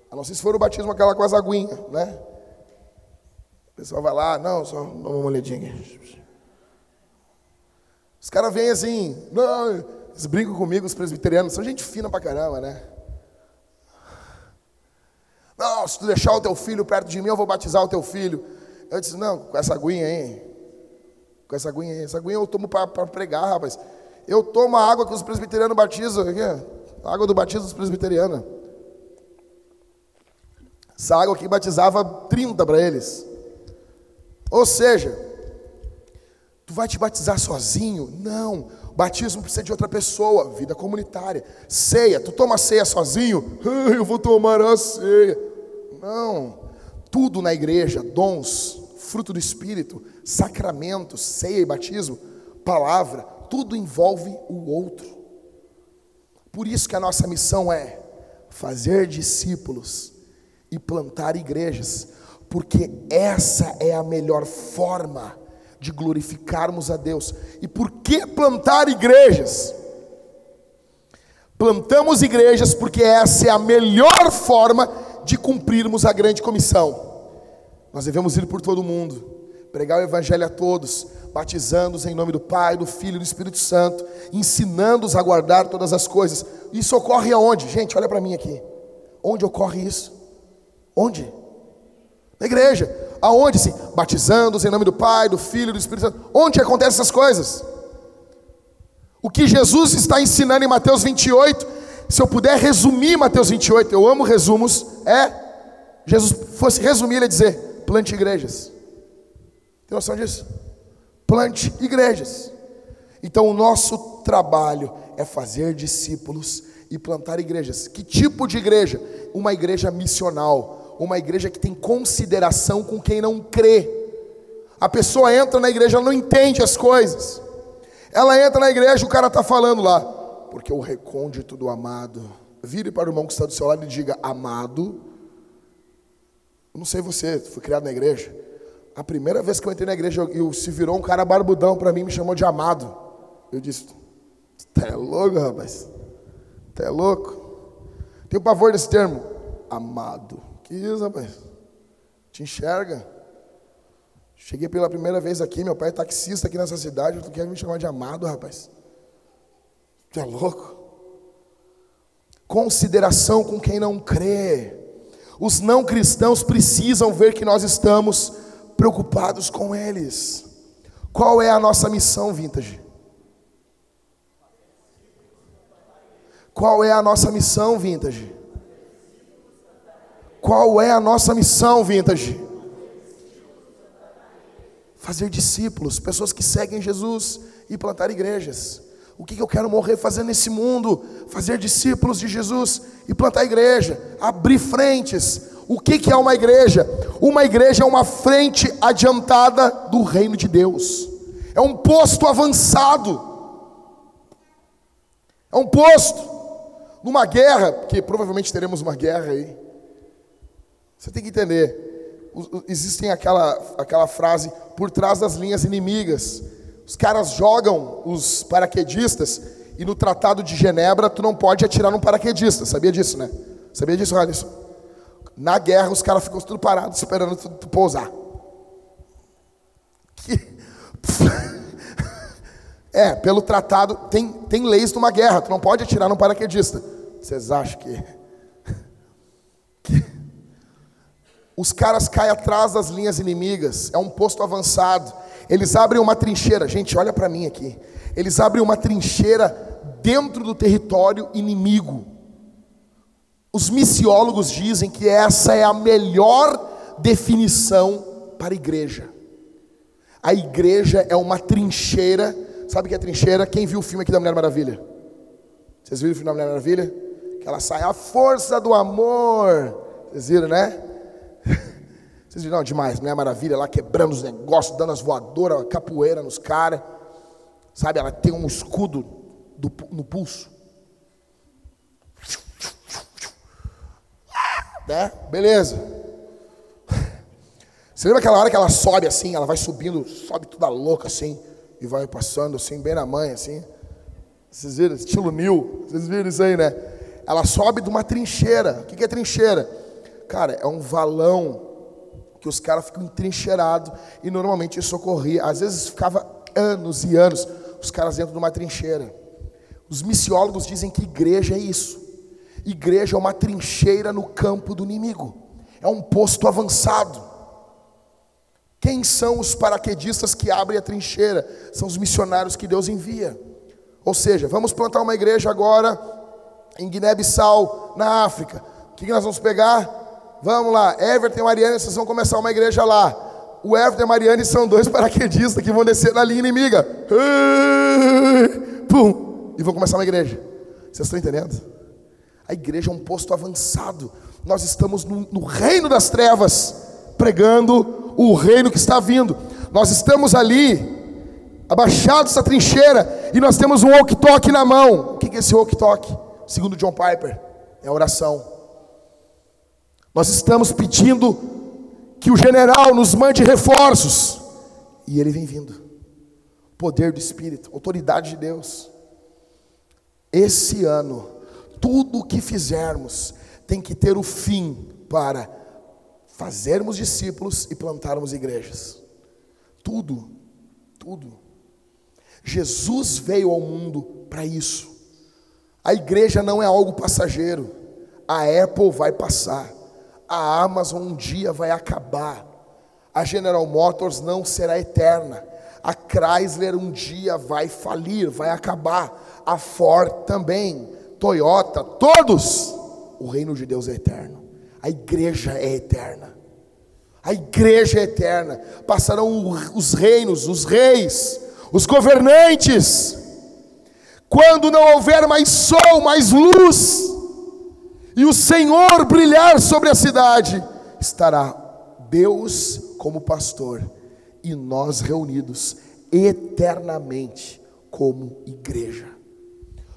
A não ser se for o batismo aquela com as aguinhas, né? O pessoal vai lá, não, só dá uma olhadinha aqui. Os caras vêm assim, não, eles brincam comigo, os presbiterianos, são gente fina pra caramba, né? Não, se tu deixar o teu filho perto de mim, eu vou batizar o teu filho. Eu disse, não, com essa aguinha aí. Com essa aguinha aí. Essa aguinha eu tomo para pregar, rapaz. Eu tomo a água que os presbiterianos batizam. Aqui, água do batismo dos presbiterianos. Essa água aqui batizava 30 para eles. Ou seja, tu vai te batizar sozinho? Não. Batismo precisa de outra pessoa, vida comunitária. Ceia, tu toma ceia sozinho? Eu vou tomar a ceia. Não. Tudo na igreja, dons, fruto do espírito, sacramentos, ceia e batismo, palavra, tudo envolve o outro. Por isso que a nossa missão é fazer discípulos e plantar igrejas, porque essa é a melhor forma de glorificarmos a Deus. E por que plantar igrejas? Plantamos igrejas porque essa é a melhor forma de cumprirmos a grande comissão. Nós devemos ir por todo mundo, pregar o evangelho a todos, batizando-os em nome do Pai, do Filho e do Espírito Santo, ensinando-os a guardar todas as coisas. Isso ocorre aonde? Gente, olha para mim aqui. Onde ocorre isso? Onde? Na igreja. Aonde? Sim, batizando-os em nome do Pai, do Filho e do Espírito Santo. Onde acontecem essas coisas? O que Jesus está ensinando em Mateus 28, se eu puder resumir Mateus 28, eu amo resumos, é Jesus fosse resumir, ele dizer: plante igrejas. Tem noção disso? Plante igrejas. Então o nosso trabalho é fazer discípulos e plantar igrejas. Que tipo de igreja? Uma igreja missional uma igreja que tem consideração com quem não crê. A pessoa entra na igreja, ela não entende as coisas. Ela entra na igreja, o cara está falando lá, porque o recôndito do amado. Vire para o irmão que está do seu lado e diga: Amado. Eu não sei você, fui criado na igreja. A primeira vez que eu entrei na igreja, eu, se virou um cara barbudão para mim, me chamou de amado. Eu disse: Tá é louco, rapaz? Tá é louco? Tenho pavor desse termo, amado. Que isso, rapaz? Te enxerga. Cheguei pela primeira vez aqui, meu pai é taxista aqui nessa cidade, tu quer me chamar de amado, rapaz? Tu é louco? Consideração com quem não crê. Os não cristãos precisam ver que nós estamos preocupados com eles. Qual é a nossa missão, Vintage? Qual é a nossa missão, Vintage? Qual é a nossa missão, Vintage? Fazer discípulos, pessoas que seguem Jesus e plantar igrejas. O que eu quero morrer fazendo nesse mundo? Fazer discípulos de Jesus e plantar igreja, abrir frentes. O que é uma igreja? Uma igreja é uma frente adiantada do reino de Deus, é um posto avançado, é um posto numa guerra, porque provavelmente teremos uma guerra aí. Você tem que entender. Existem aquela, aquela frase por trás das linhas inimigas. Os caras jogam os paraquedistas e no Tratado de Genebra tu não pode atirar num paraquedista. Sabia disso, né? Sabia disso, Alisson? Na guerra os caras ficam tudo parados esperando tu, tu pousar. Que... É, pelo tratado, tem, tem leis numa guerra, tu não pode atirar num paraquedista. Vocês acham que, que os caras caem atrás das linhas inimigas, é um posto avançado. Eles abrem uma trincheira, gente, olha para mim aqui. Eles abrem uma trincheira dentro do território inimigo. Os missiólogos dizem que essa é a melhor definição para a igreja. A igreja é uma trincheira. Sabe o que é trincheira? Quem viu o filme aqui da Mulher Maravilha? Vocês viram o filme da Mulher Maravilha? Que ela sai, a força do amor. Vocês viram, né? Vocês viram, demais. Mulher Maravilha lá quebrando os negócios, dando as voadoras, capoeira nos caras. Sabe, ela tem um escudo do, no pulso. Né? Beleza. Você lembra aquela hora que ela sobe assim, ela vai subindo, sobe toda louca assim, e vai passando assim, bem na mãe, assim. Vocês viram? Estilo Nil. Vocês viram isso aí, né? Ela sobe de uma trincheira. O que é trincheira? Cara, é um valão que os caras ficam entrincheirados e normalmente isso ocorria. Às vezes ficava anos e anos os caras dentro de uma trincheira. Os missiólogos dizem que igreja é isso. Igreja é uma trincheira no campo do inimigo. É um posto avançado. Quem são os paraquedistas que abrem a trincheira? São os missionários que Deus envia. Ou seja, vamos plantar uma igreja agora em Guiné-Bissau, na África. O que nós vamos pegar? Vamos lá, Everton e Mariane, vocês vão começar uma igreja lá. O Everton e a Mariane são dois paraquedistas que vão descer na linha inimiga. Pum! E vão começar uma igreja. Vocês estão entendendo? A igreja é um posto avançado. Nós estamos no, no reino das trevas, pregando o reino que está vindo. Nós estamos ali abaixados essa trincheira, e nós temos um walk-talk na mão. O que é esse walk-talk? Segundo John Piper, é oração. Nós estamos pedindo que o general nos mande reforços, e ele vem vindo. Poder do Espírito, autoridade de Deus. Esse ano, tudo o que fizermos tem que ter o fim para fazermos discípulos e plantarmos igrejas. Tudo, tudo. Jesus veio ao mundo para isso. A igreja não é algo passageiro. A Apple vai passar. A Amazon um dia vai acabar. A General Motors não será eterna. A Chrysler um dia vai falir, vai acabar. A Ford também. Toyota, todos. O reino de Deus é eterno. A igreja é eterna. A igreja é eterna. Passarão os reinos, os reis os governantes, quando não houver mais sol, mais luz, e o Senhor brilhar sobre a cidade, estará Deus como pastor e nós reunidos eternamente como igreja.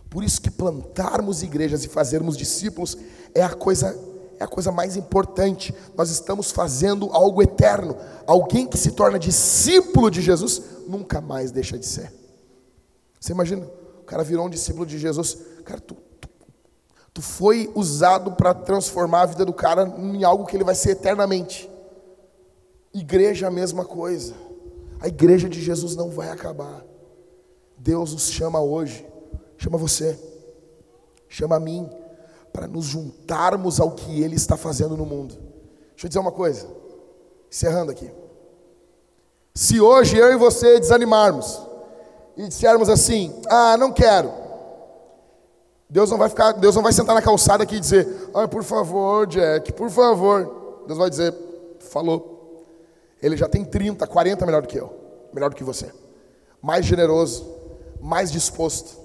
Por isso que plantarmos igrejas e fazermos discípulos é a coisa é a coisa mais importante. Nós estamos fazendo algo eterno. Alguém que se torna discípulo de Jesus nunca mais deixa de ser. Você imagina, o cara virou um discípulo de Jesus. Cara, tu, tu, foi usado para transformar a vida do cara em algo que ele vai ser eternamente. Igreja é a mesma coisa. A igreja de Jesus não vai acabar. Deus nos chama hoje, chama você, chama a mim, para nos juntarmos ao que Ele está fazendo no mundo. Deixa eu dizer uma coisa, encerrando aqui. Se hoje eu e você desanimarmos e dissermos assim: "Ah, não quero", Deus não vai ficar, Deus não vai sentar na calçada aqui e dizer: "Ai, por favor, Jack, por favor". Deus vai dizer: "Falou". Ele já tem 30, 40 melhor do que eu, melhor do que você. Mais generoso, mais disposto.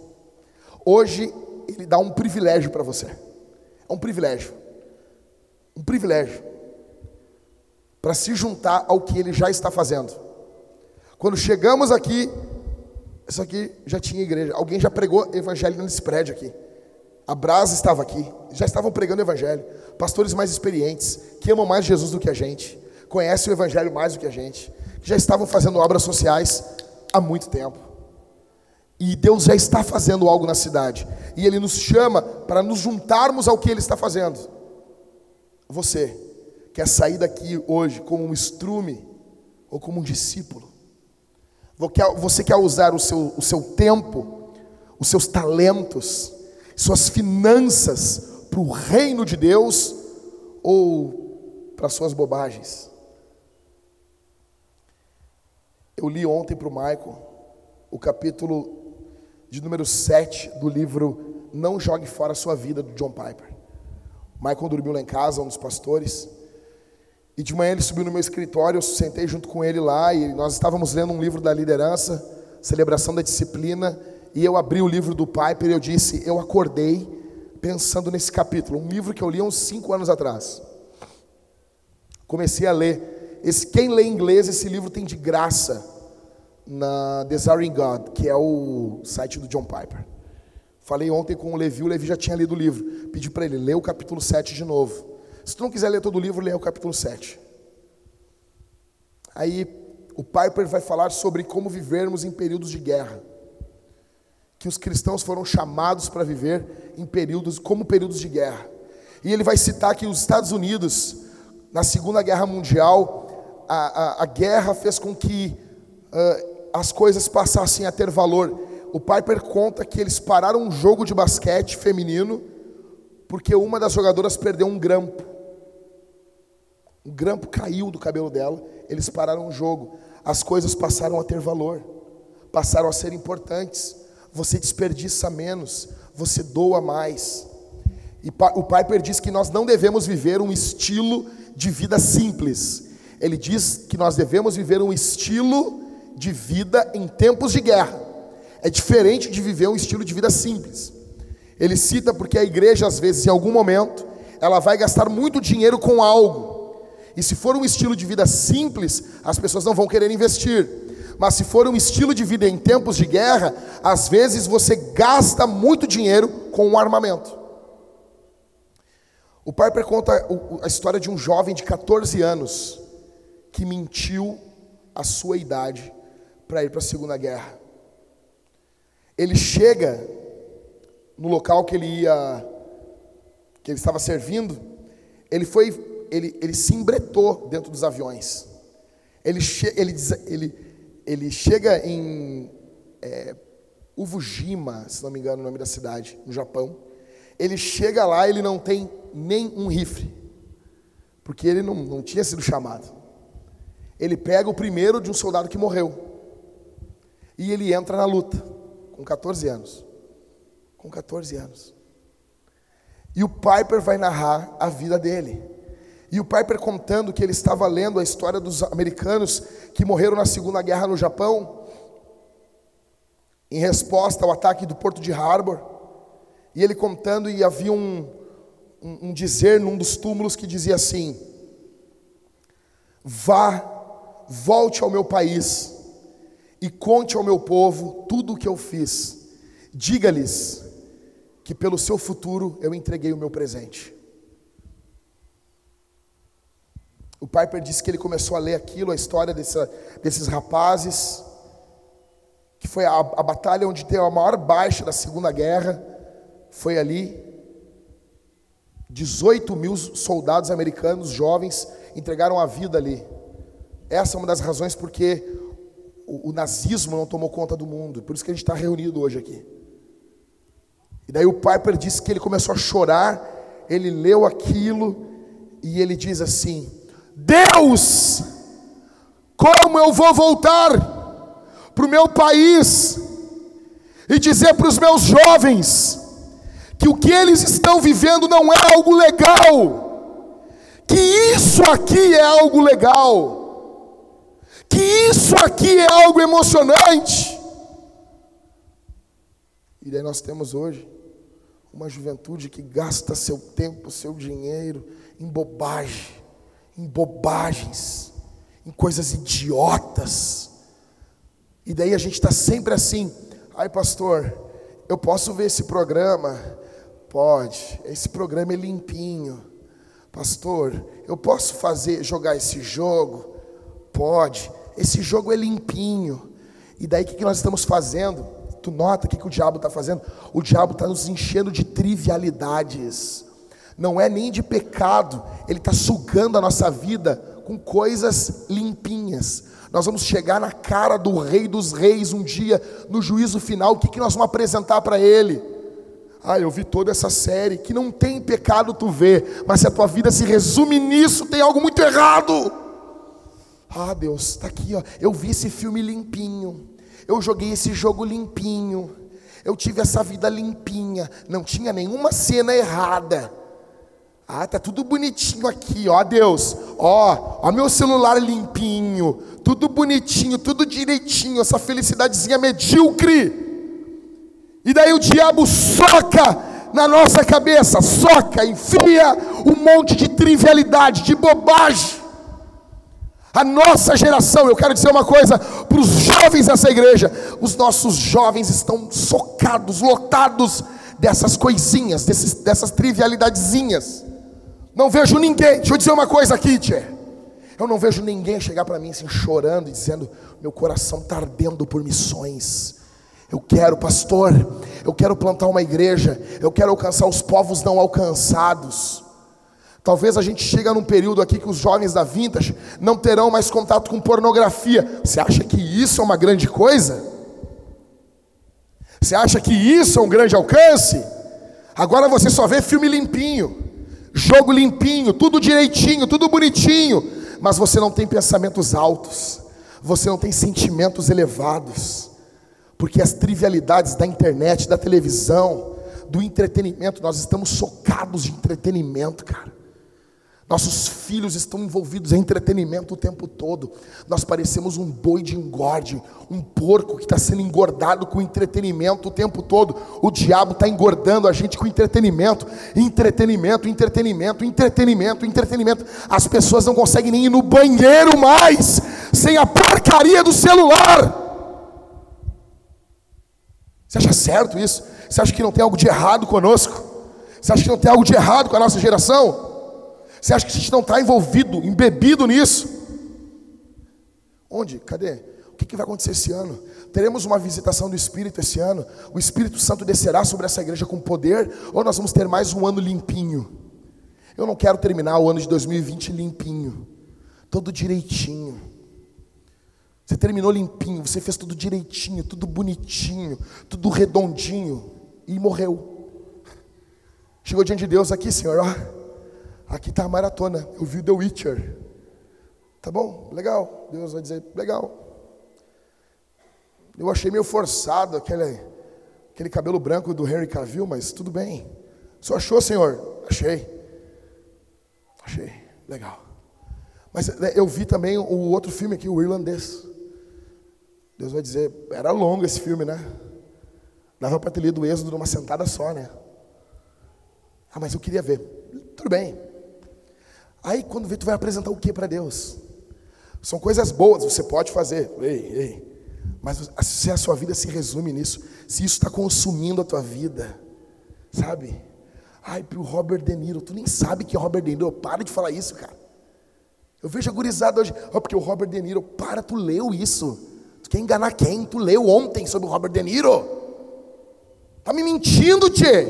Hoje ele dá um privilégio para você. É um privilégio. Um privilégio para se juntar ao que ele já está fazendo. Quando chegamos aqui, isso aqui já tinha igreja. Alguém já pregou evangelho nesse prédio aqui. A Brasa estava aqui, já estavam pregando o evangelho. Pastores mais experientes, que amam mais Jesus do que a gente, conhecem o evangelho mais do que a gente, que já estavam fazendo obras sociais há muito tempo. E Deus já está fazendo algo na cidade. E Ele nos chama para nos juntarmos ao que Ele está fazendo. Você quer sair daqui hoje como um estrume ou como um discípulo? Você quer usar o seu, o seu tempo, os seus talentos, suas finanças para o reino de Deus ou para suas bobagens? Eu li ontem para o Michael o capítulo de número 7 do livro Não Jogue Fora a Sua Vida, do John Piper. O Michael dormiu lá em casa, um dos pastores. E de manhã ele subiu no meu escritório, eu sentei junto com ele lá e nós estávamos lendo um livro da liderança, celebração da disciplina, e eu abri o livro do Piper e eu disse: Eu acordei pensando nesse capítulo, um livro que eu li há uns cinco anos atrás. Comecei a ler. Esse, quem lê inglês, esse livro tem de graça na Desiring God, que é o site do John Piper. Falei ontem com o Levi, o Levi já tinha lido o livro. Pedi para ele ler o capítulo 7 de novo. Se tu não quiser ler todo o livro, lê o capítulo 7. Aí o Piper vai falar sobre como vivermos em períodos de guerra que os cristãos foram chamados para viver em períodos como períodos de guerra. E ele vai citar que os Estados Unidos, na Segunda Guerra Mundial, a, a, a guerra fez com que uh, as coisas passassem a ter valor. O Piper conta que eles pararam um jogo de basquete feminino porque uma das jogadoras perdeu um grampo. Um grampo caiu do cabelo dela, eles pararam o jogo. As coisas passaram a ter valor, passaram a ser importantes você desperdiça menos, você doa mais. E o Piper diz que nós não devemos viver um estilo de vida simples. Ele diz que nós devemos viver um estilo de vida em tempos de guerra. É diferente de viver um estilo de vida simples. Ele cita porque a igreja, às vezes, em algum momento, ela vai gastar muito dinheiro com algo. E se for um estilo de vida simples, as pessoas não vão querer investir. Mas se for um estilo de vida em tempos de guerra, às vezes você gasta muito dinheiro com um armamento. O Piper conta a história de um jovem de 14 anos que mentiu a sua idade para ir para a Segunda Guerra. Ele chega no local que ele ia, que ele estava servindo, ele foi, ele, ele se embretou dentro dos aviões. Ele, ele, ele, ele chega em é, Uvujima, se não me engano o nome da cidade, no Japão. Ele chega lá, ele não tem nem um rifle, porque ele não, não tinha sido chamado. Ele pega o primeiro de um soldado que morreu, e ele entra na luta, com 14 anos. Com 14 anos. E o Piper vai narrar a vida dele. E o Piper contando que ele estava lendo a história dos americanos que morreram na Segunda Guerra no Japão, em resposta ao ataque do porto de Harbor. E ele contando, e havia um, um, um dizer num dos túmulos que dizia assim: Vá, volte ao meu país e conte ao meu povo tudo o que eu fiz. Diga-lhes que pelo seu futuro eu entreguei o meu presente. O Piper disse que ele começou a ler aquilo, a história dessa, desses rapazes, que foi a, a batalha onde teve a maior baixa da Segunda Guerra, foi ali. 18 mil soldados americanos jovens entregaram a vida ali, essa é uma das razões porque o, o nazismo não tomou conta do mundo. Por isso que a gente está reunido hoje aqui. E daí o Piper disse que ele começou a chorar, ele leu aquilo e ele diz assim: Deus, como eu vou voltar para o meu país e dizer para os meus jovens que o que eles estão vivendo não é algo legal, que isso aqui é algo legal, que isso aqui é algo emocionante. E daí nós temos hoje uma juventude que gasta seu tempo, seu dinheiro em bobagem, em bobagens, em coisas idiotas. E daí a gente está sempre assim, ai pastor, eu posso ver esse programa? Pode, esse programa é limpinho. Pastor, eu posso fazer, jogar esse jogo? Pode, esse jogo é limpinho. E daí o que nós estamos fazendo? Tu nota o que, que o diabo está fazendo? O diabo está nos enchendo de trivialidades. Não é nem de pecado, ele está sugando a nossa vida com coisas limpinhas. Nós vamos chegar na cara do Rei dos Reis um dia, no juízo final. O que, que nós vamos apresentar para ele? Ah, eu vi toda essa série, que não tem pecado tu vê, mas se a tua vida se resume nisso, tem algo muito errado. Ah, Deus, está aqui, ó. Eu vi esse filme limpinho. Eu joguei esse jogo limpinho. Eu tive essa vida limpinha. Não tinha nenhuma cena errada. Ah, tá tudo bonitinho aqui, ó Deus. Ó, ó meu celular limpinho, tudo bonitinho, tudo direitinho, essa felicidadezinha medíocre. E daí o diabo soca na nossa cabeça, soca, enfia um monte de trivialidade, de bobagem. A nossa geração, eu quero dizer uma coisa para os jovens dessa igreja: os nossos jovens estão socados, lotados dessas coisinhas, desses, dessas trivialidadezinhas. Não vejo ninguém, deixa eu dizer uma coisa aqui, tchê. Eu não vejo ninguém chegar para mim assim chorando e dizendo: meu coração está ardendo por missões. Eu quero, pastor, eu quero plantar uma igreja, eu quero alcançar os povos não alcançados. Talvez a gente chegue num período aqui que os jovens da Vintage não terão mais contato com pornografia. Você acha que isso é uma grande coisa? Você acha que isso é um grande alcance? Agora você só vê filme limpinho, jogo limpinho, tudo direitinho, tudo bonitinho, mas você não tem pensamentos altos, você não tem sentimentos elevados, porque as trivialidades da internet, da televisão, do entretenimento, nós estamos socados de entretenimento, cara. Nossos filhos estão envolvidos em entretenimento o tempo todo. Nós parecemos um boi de engorde, um porco que está sendo engordado com entretenimento o tempo todo. O diabo está engordando a gente com entretenimento, entretenimento, entretenimento, entretenimento, entretenimento. As pessoas não conseguem nem ir no banheiro mais sem a porcaria do celular. Você acha certo isso? Você acha que não tem algo de errado conosco? Você acha que não tem algo de errado com a nossa geração? Você acha que a gente não está envolvido, embebido nisso? Onde? Cadê? O que, que vai acontecer esse ano? Teremos uma visitação do Espírito esse ano? O Espírito Santo descerá sobre essa igreja com poder? Ou nós vamos ter mais um ano limpinho? Eu não quero terminar o ano de 2020 limpinho, todo direitinho. Você terminou limpinho, você fez tudo direitinho, tudo bonitinho, tudo redondinho e morreu. Chegou diante de Deus aqui, Senhor, ó. Aqui está a maratona. Eu vi The Witcher. Tá bom? Legal. Deus vai dizer, legal. Eu achei meio forçado aquele, aquele cabelo branco do Henry Cavill, mas tudo bem. Só achou, Senhor? Achei. Achei. Legal. Mas né, eu vi também o outro filme aqui, o irlandês. Deus vai dizer, era longo esse filme, né? Dava para ter lido o Êxodo numa sentada só, né? Ah, mas eu queria ver. Tudo bem. Aí quando vê, tu vai apresentar o que para Deus? São coisas boas, você pode fazer. Ei, ei. Mas se a sua vida se resume nisso, se isso está consumindo a tua vida, sabe? Ai, para o Robert De Niro, tu nem sabe que é Robert De Niro, para de falar isso, cara. Eu vejo a gurizada hoje, oh, porque o Robert De Niro, para, tu leu isso. Tu quer enganar quem? Tu leu ontem sobre o Robert De Niro? Tá me mentindo, tchê.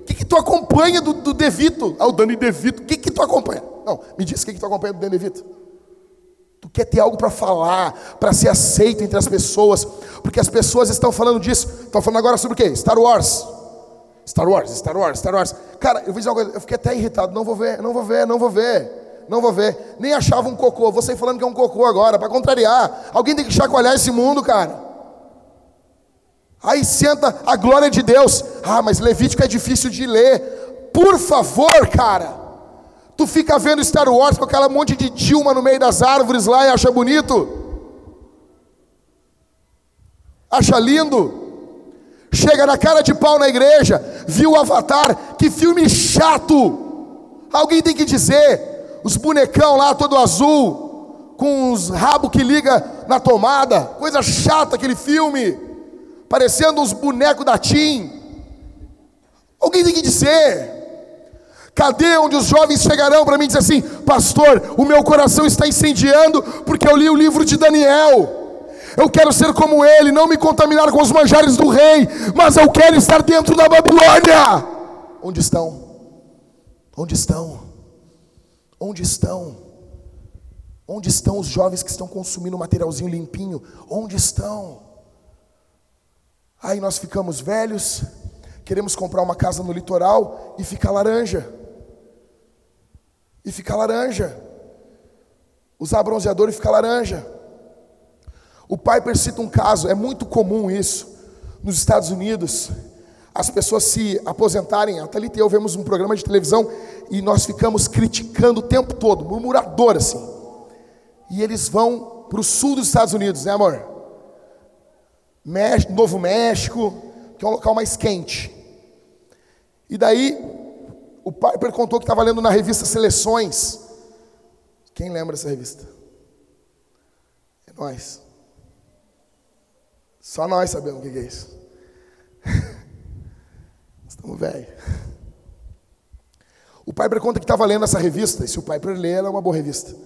O que, que tu acompanha do, do Devito? Ah, o Dani Devito, o que, que tu acompanha? Não, me diz o que, que tu acompanha do Dani Devito. Tu quer ter algo para falar, para ser aceito entre as pessoas, porque as pessoas estão falando disso. Estão falando agora sobre o quê? Star Wars. Star Wars, Star Wars, Star Wars. Cara, eu vou dizer uma coisa, eu fiquei até irritado. Não vou ver, não vou ver, não vou ver, não vou ver. Nem achava um cocô. Você falando que é um cocô agora, para contrariar. Alguém tem que chacoalhar esse mundo, cara. Aí senta a glória de Deus. Ah, mas Levítico é difícil de ler. Por favor, cara. Tu fica vendo Star Wars com aquela monte de Dilma no meio das árvores lá e acha bonito? Acha lindo? Chega na cara de pau na igreja, viu o Avatar, que filme chato. Alguém tem que dizer, os bonecão lá todo azul, com os rabos que liga na tomada, coisa chata aquele filme, parecendo uns bonecos da Tim. Alguém tem que dizer. Cadê onde os jovens chegarão para mim e dizer assim, pastor, o meu coração está incendiando porque eu li o livro de Daniel. Eu quero ser como ele, não me contaminar com os manjares do rei, mas eu quero estar dentro da Babilônia. Onde estão? Onde estão? Onde estão? Onde estão os jovens que estão consumindo materialzinho limpinho? Onde estão? Aí nós ficamos velhos, queremos comprar uma casa no litoral e ficar laranja. E ficar laranja. Usar bronzeador e ficar laranja. O Piper cita um caso, é muito comum isso, nos Estados Unidos, as pessoas se aposentarem, a Thalita e eu vemos um programa de televisão e nós ficamos criticando o tempo todo, murmurador assim. E eles vão para o sul dos Estados Unidos, né amor? Novo México, que é um local mais quente. E daí, o Piper contou que estava lendo na revista Seleções. Quem lembra dessa revista? É nós. Só nós sabemos o que é isso. Estamos velhos. O Piper conta que estava lendo essa revista, e se o Piper lê, ela é uma boa revista.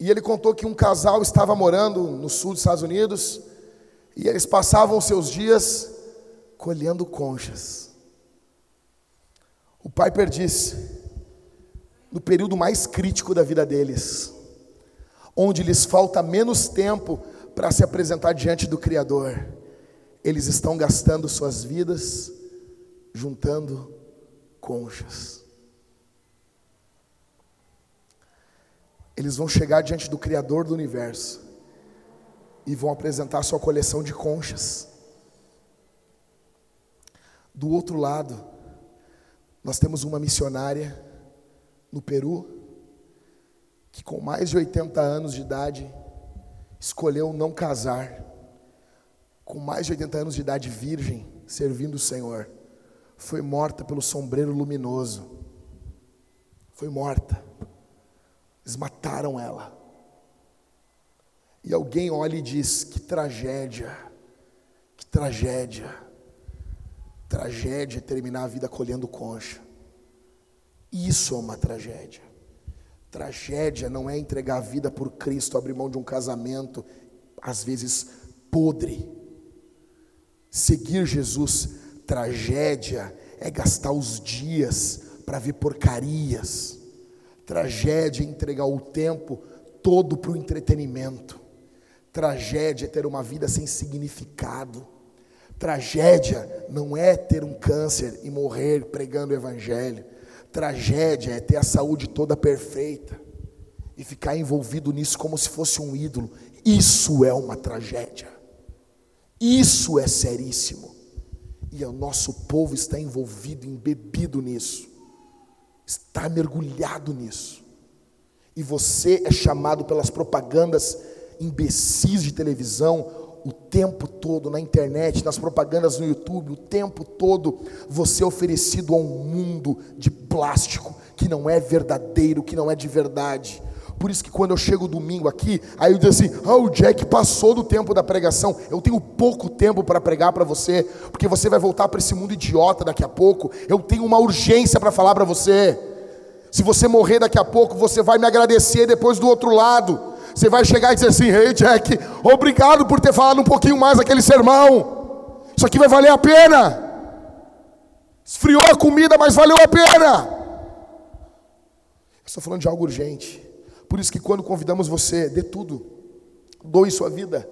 E ele contou que um casal estava morando no sul dos Estados Unidos, e eles passavam seus dias colhendo conchas. O Piper disse, no período mais crítico da vida deles, onde lhes falta menos tempo para se apresentar diante do Criador, eles estão gastando suas vidas juntando conchas. Eles vão chegar diante do Criador do universo e vão apresentar sua coleção de conchas. Do outro lado, nós temos uma missionária no Peru, que com mais de 80 anos de idade, escolheu não casar, com mais de 80 anos de idade, virgem, servindo o Senhor, foi morta pelo sombreiro luminoso. Foi morta. Eles mataram ela. E alguém olha e diz: que tragédia, que tragédia. Tragédia terminar a vida colhendo concha. Isso é uma tragédia. Tragédia não é entregar a vida por Cristo, abrir mão de um casamento, às vezes podre. Seguir Jesus, tragédia é gastar os dias para ver porcarias. Tragédia é entregar o tempo todo para o entretenimento. Tragédia é ter uma vida sem significado. Tragédia não é ter um câncer e morrer pregando o Evangelho. Tragédia é ter a saúde toda perfeita e ficar envolvido nisso como se fosse um ídolo. Isso é uma tragédia. Isso é seríssimo. E o nosso povo está envolvido, embebido nisso. Está mergulhado nisso. E você é chamado pelas propagandas imbecis de televisão, o tempo todo na internet, nas propagandas no YouTube, o tempo todo você é oferecido a um mundo de plástico que não é verdadeiro, que não é de verdade. Por isso que quando eu chego domingo aqui, aí eu digo assim: "Ah, o Jack passou do tempo da pregação. Eu tenho pouco tempo para pregar para você, porque você vai voltar para esse mundo idiota daqui a pouco. Eu tenho uma urgência para falar para você. Se você morrer daqui a pouco, você vai me agradecer depois do outro lado. Você vai chegar e dizer assim: Ei, hey, Jack, obrigado por ter falado um pouquinho mais aquele sermão. Isso aqui vai valer a pena. Esfriou a comida, mas valeu a pena. Estou falando de algo urgente. Por isso que quando convidamos você, dê tudo. Doe sua vida.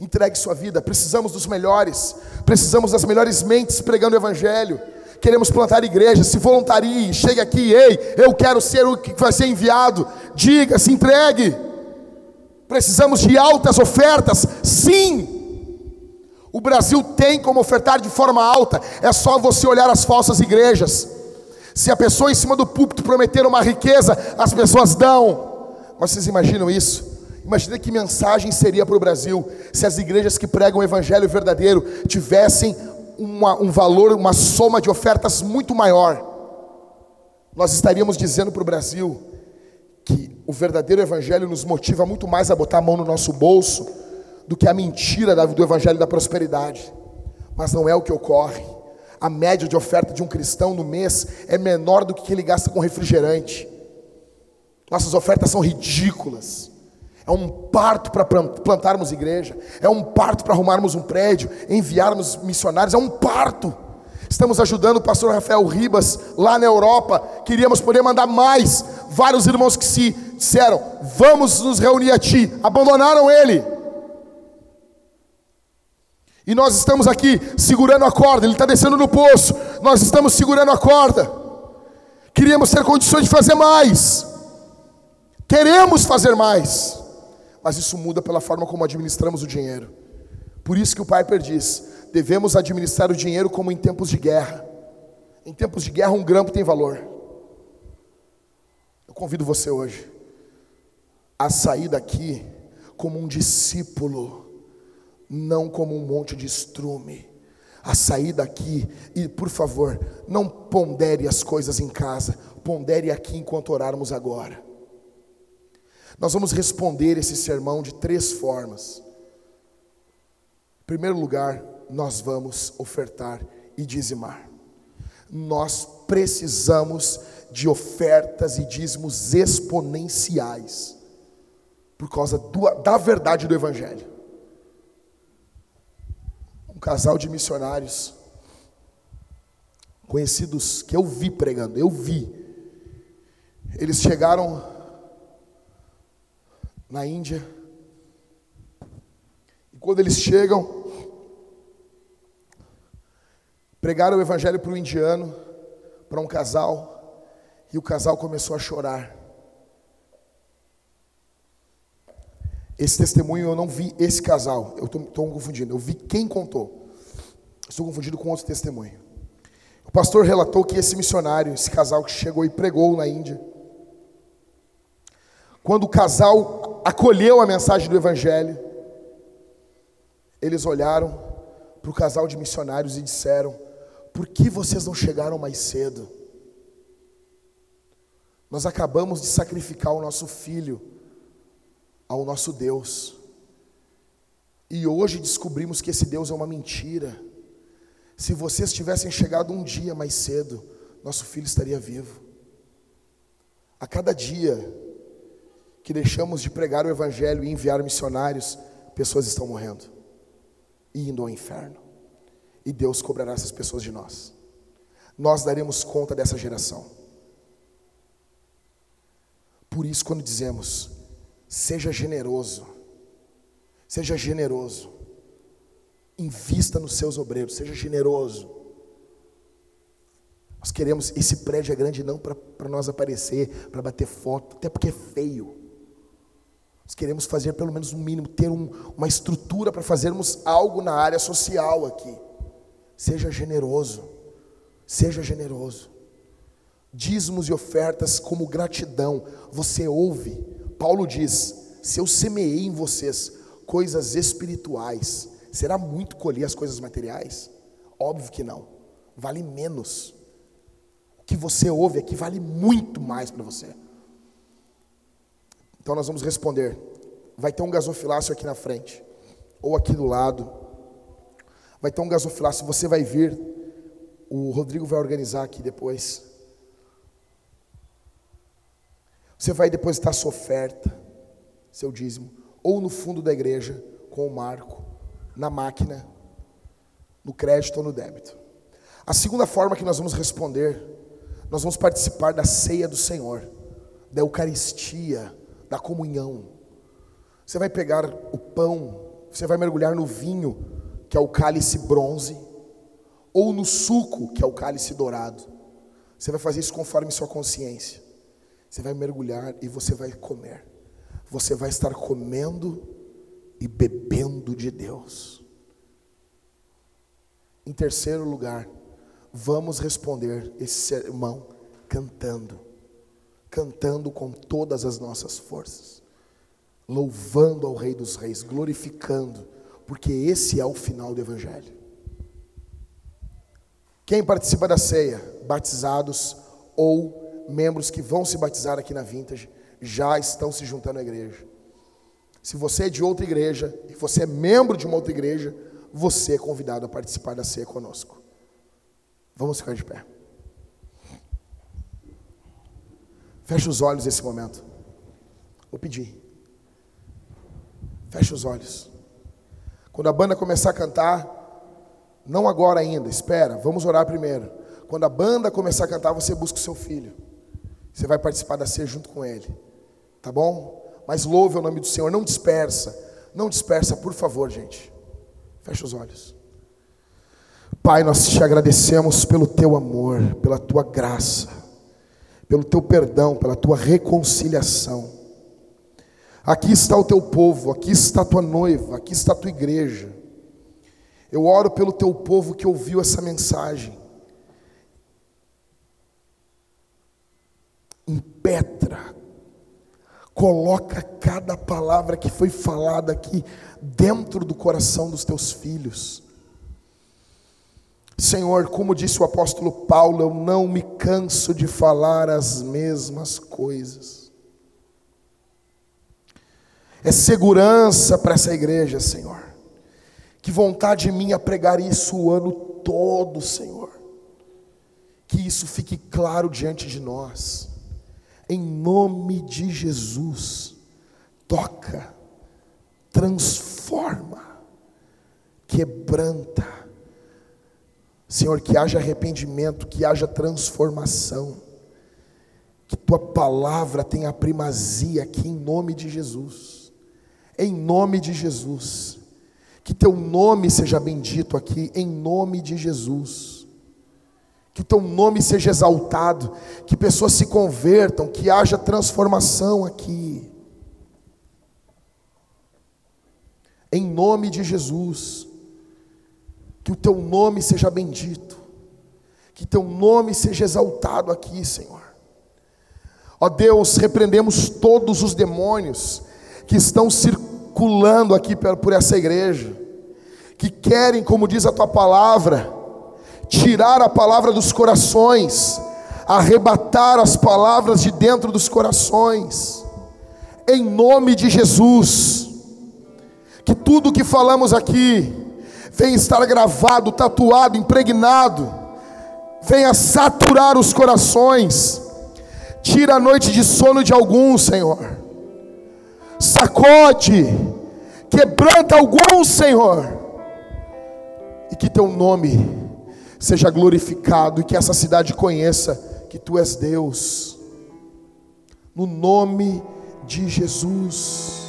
Entregue sua vida. Precisamos dos melhores. Precisamos das melhores mentes pregando o evangelho. Queremos plantar igreja. Se voluntarie, chegue aqui, ei, eu quero ser o que vai ser enviado. Diga, se entregue. Precisamos de altas ofertas. Sim. O Brasil tem como ofertar de forma alta. É só você olhar as falsas igrejas. Se a pessoa em cima do púlpito prometer uma riqueza, as pessoas dão. Mas vocês imaginam isso? Imagina que mensagem seria para o Brasil se as igrejas que pregam o evangelho verdadeiro tivessem uma, um valor, uma soma de ofertas muito maior. Nós estaríamos dizendo para o Brasil que o verdadeiro evangelho nos motiva muito mais a botar a mão no nosso bolso do que a mentira do evangelho da prosperidade. Mas não é o que ocorre. A média de oferta de um cristão no mês é menor do que ele gasta com refrigerante. Nossas ofertas são ridículas. É um parto para plantarmos igreja, é um parto para arrumarmos um prédio, enviarmos missionários, é um parto. Estamos ajudando o pastor Rafael Ribas lá na Europa. Queríamos poder mandar mais. Vários irmãos que se disseram: Vamos nos reunir a ti. Abandonaram ele. E nós estamos aqui segurando a corda. Ele está descendo no poço. Nós estamos segurando a corda. Queríamos ter condições de fazer mais. Queremos fazer mais, mas isso muda pela forma como administramos o dinheiro. Por isso que o Piper diz: devemos administrar o dinheiro como em tempos de guerra. Em tempos de guerra, um grampo tem valor. Eu convido você hoje a sair daqui como um discípulo, não como um monte de estrume. A sair daqui e, por favor, não pondere as coisas em casa, pondere aqui enquanto orarmos agora. Nós vamos responder esse sermão de três formas. Em primeiro lugar, nós vamos ofertar e dizimar. Nós precisamos de ofertas e dízimos exponenciais por causa do, da verdade do Evangelho. Um casal de missionários conhecidos que eu vi pregando, eu vi. Eles chegaram na Índia. E quando eles chegam, pregaram o evangelho para o indiano, para um casal, e o casal começou a chorar. Esse testemunho eu não vi esse casal, eu estou confundindo, eu vi quem contou. Estou confundido com outro testemunho. O pastor relatou que esse missionário, esse casal que chegou e pregou na Índia, quando o casal acolheu a mensagem do Evangelho, eles olharam para o casal de missionários e disseram: Por que vocês não chegaram mais cedo? Nós acabamos de sacrificar o nosso filho ao nosso Deus. E hoje descobrimos que esse Deus é uma mentira. Se vocês tivessem chegado um dia mais cedo, nosso filho estaria vivo. A cada dia que deixamos de pregar o Evangelho e enviar missionários, pessoas estão morrendo e indo ao inferno. E Deus cobrará essas pessoas de nós. Nós daremos conta dessa geração. Por isso, quando dizemos, seja generoso, seja generoso, invista nos seus obreiros, seja generoso. Nós queremos, esse prédio é grande não para nós aparecer, para bater foto, até porque é feio. Nós queremos fazer pelo menos um mínimo, ter um, uma estrutura para fazermos algo na área social aqui. Seja generoso, seja generoso. Dízimos e ofertas como gratidão. Você ouve, Paulo diz: se eu semeei em vocês coisas espirituais, será muito colher as coisas materiais? Óbvio que não, vale menos. O que você ouve aqui vale muito mais para você. Então nós vamos responder. Vai ter um gasofilácio aqui na frente, ou aqui do lado. Vai ter um gasofilácio, você vai vir. O Rodrigo vai organizar aqui depois. Você vai depositar sua oferta, seu dízimo, ou no fundo da igreja, com o marco, na máquina, no crédito ou no débito. A segunda forma que nós vamos responder, nós vamos participar da ceia do Senhor, da Eucaristia, da comunhão. Você vai pegar o pão, você vai mergulhar no vinho, que é o cálice bronze, ou no suco, que é o cálice dourado. Você vai fazer isso conforme sua consciência. Você vai mergulhar e você vai comer. Você vai estar comendo e bebendo de Deus. Em terceiro lugar, vamos responder esse sermão cantando, cantando com todas as nossas forças, louvando ao Rei dos Reis, glorificando, porque esse é o final do Evangelho. Quem participa da ceia, batizados ou membros que vão se batizar aqui na Vintage, já estão se juntando à igreja. Se você é de outra igreja e você é membro de uma outra igreja, você é convidado a participar da ceia conosco. Vamos ficar de pé. Feche os olhos nesse momento. Vou pedir. Feche os olhos. Quando a banda começar a cantar, não agora ainda, espera, vamos orar primeiro. Quando a banda começar a cantar, você busca o seu filho. Você vai participar da ceia junto com ele. Tá bom? Mas louve o nome do Senhor, não dispersa. Não dispersa, por favor, gente. Feche os olhos. Pai, nós te agradecemos pelo teu amor, pela tua graça, pelo teu perdão, pela tua reconciliação. Aqui está o teu povo, aqui está a tua noiva, aqui está a tua igreja. Eu oro pelo teu povo que ouviu essa mensagem. Impetra, coloca cada palavra que foi falada aqui dentro do coração dos teus filhos. Senhor, como disse o apóstolo Paulo, eu não me canso de falar as mesmas coisas. É segurança para essa igreja, Senhor. Que vontade minha pregar isso o ano todo, Senhor. Que isso fique claro diante de nós. Em nome de Jesus, toca, transforma, quebranta Senhor, que haja arrependimento, que haja transformação, que tua palavra tenha primazia aqui em nome de Jesus, em nome de Jesus, que teu nome seja bendito aqui, em nome de Jesus, que teu nome seja exaltado, que pessoas se convertam, que haja transformação aqui, em nome de Jesus. Que o teu nome seja bendito. Que teu nome seja exaltado aqui, Senhor. Ó Deus, repreendemos todos os demônios que estão circulando aqui por essa igreja, que querem, como diz a tua palavra, tirar a palavra dos corações, arrebatar as palavras de dentro dos corações, em nome de Jesus, que tudo que falamos aqui, venha estar gravado, tatuado, impregnado, venha saturar os corações, tira a noite de sono de alguns, Senhor, sacode, quebranta alguns, Senhor, e que teu nome seja glorificado e que essa cidade conheça que tu és Deus, no nome de Jesus.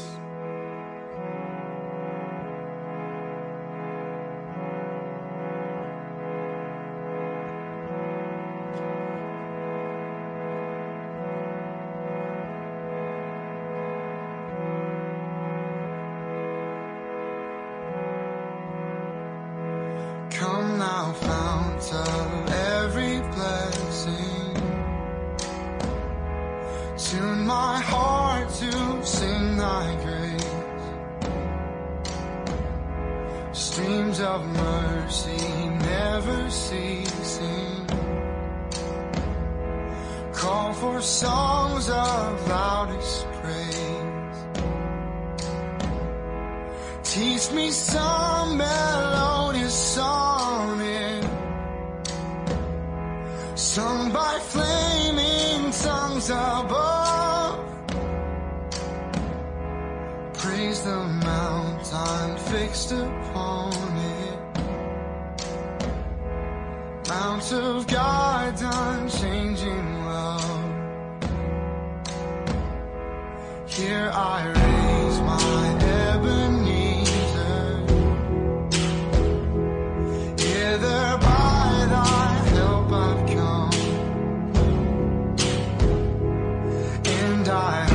I.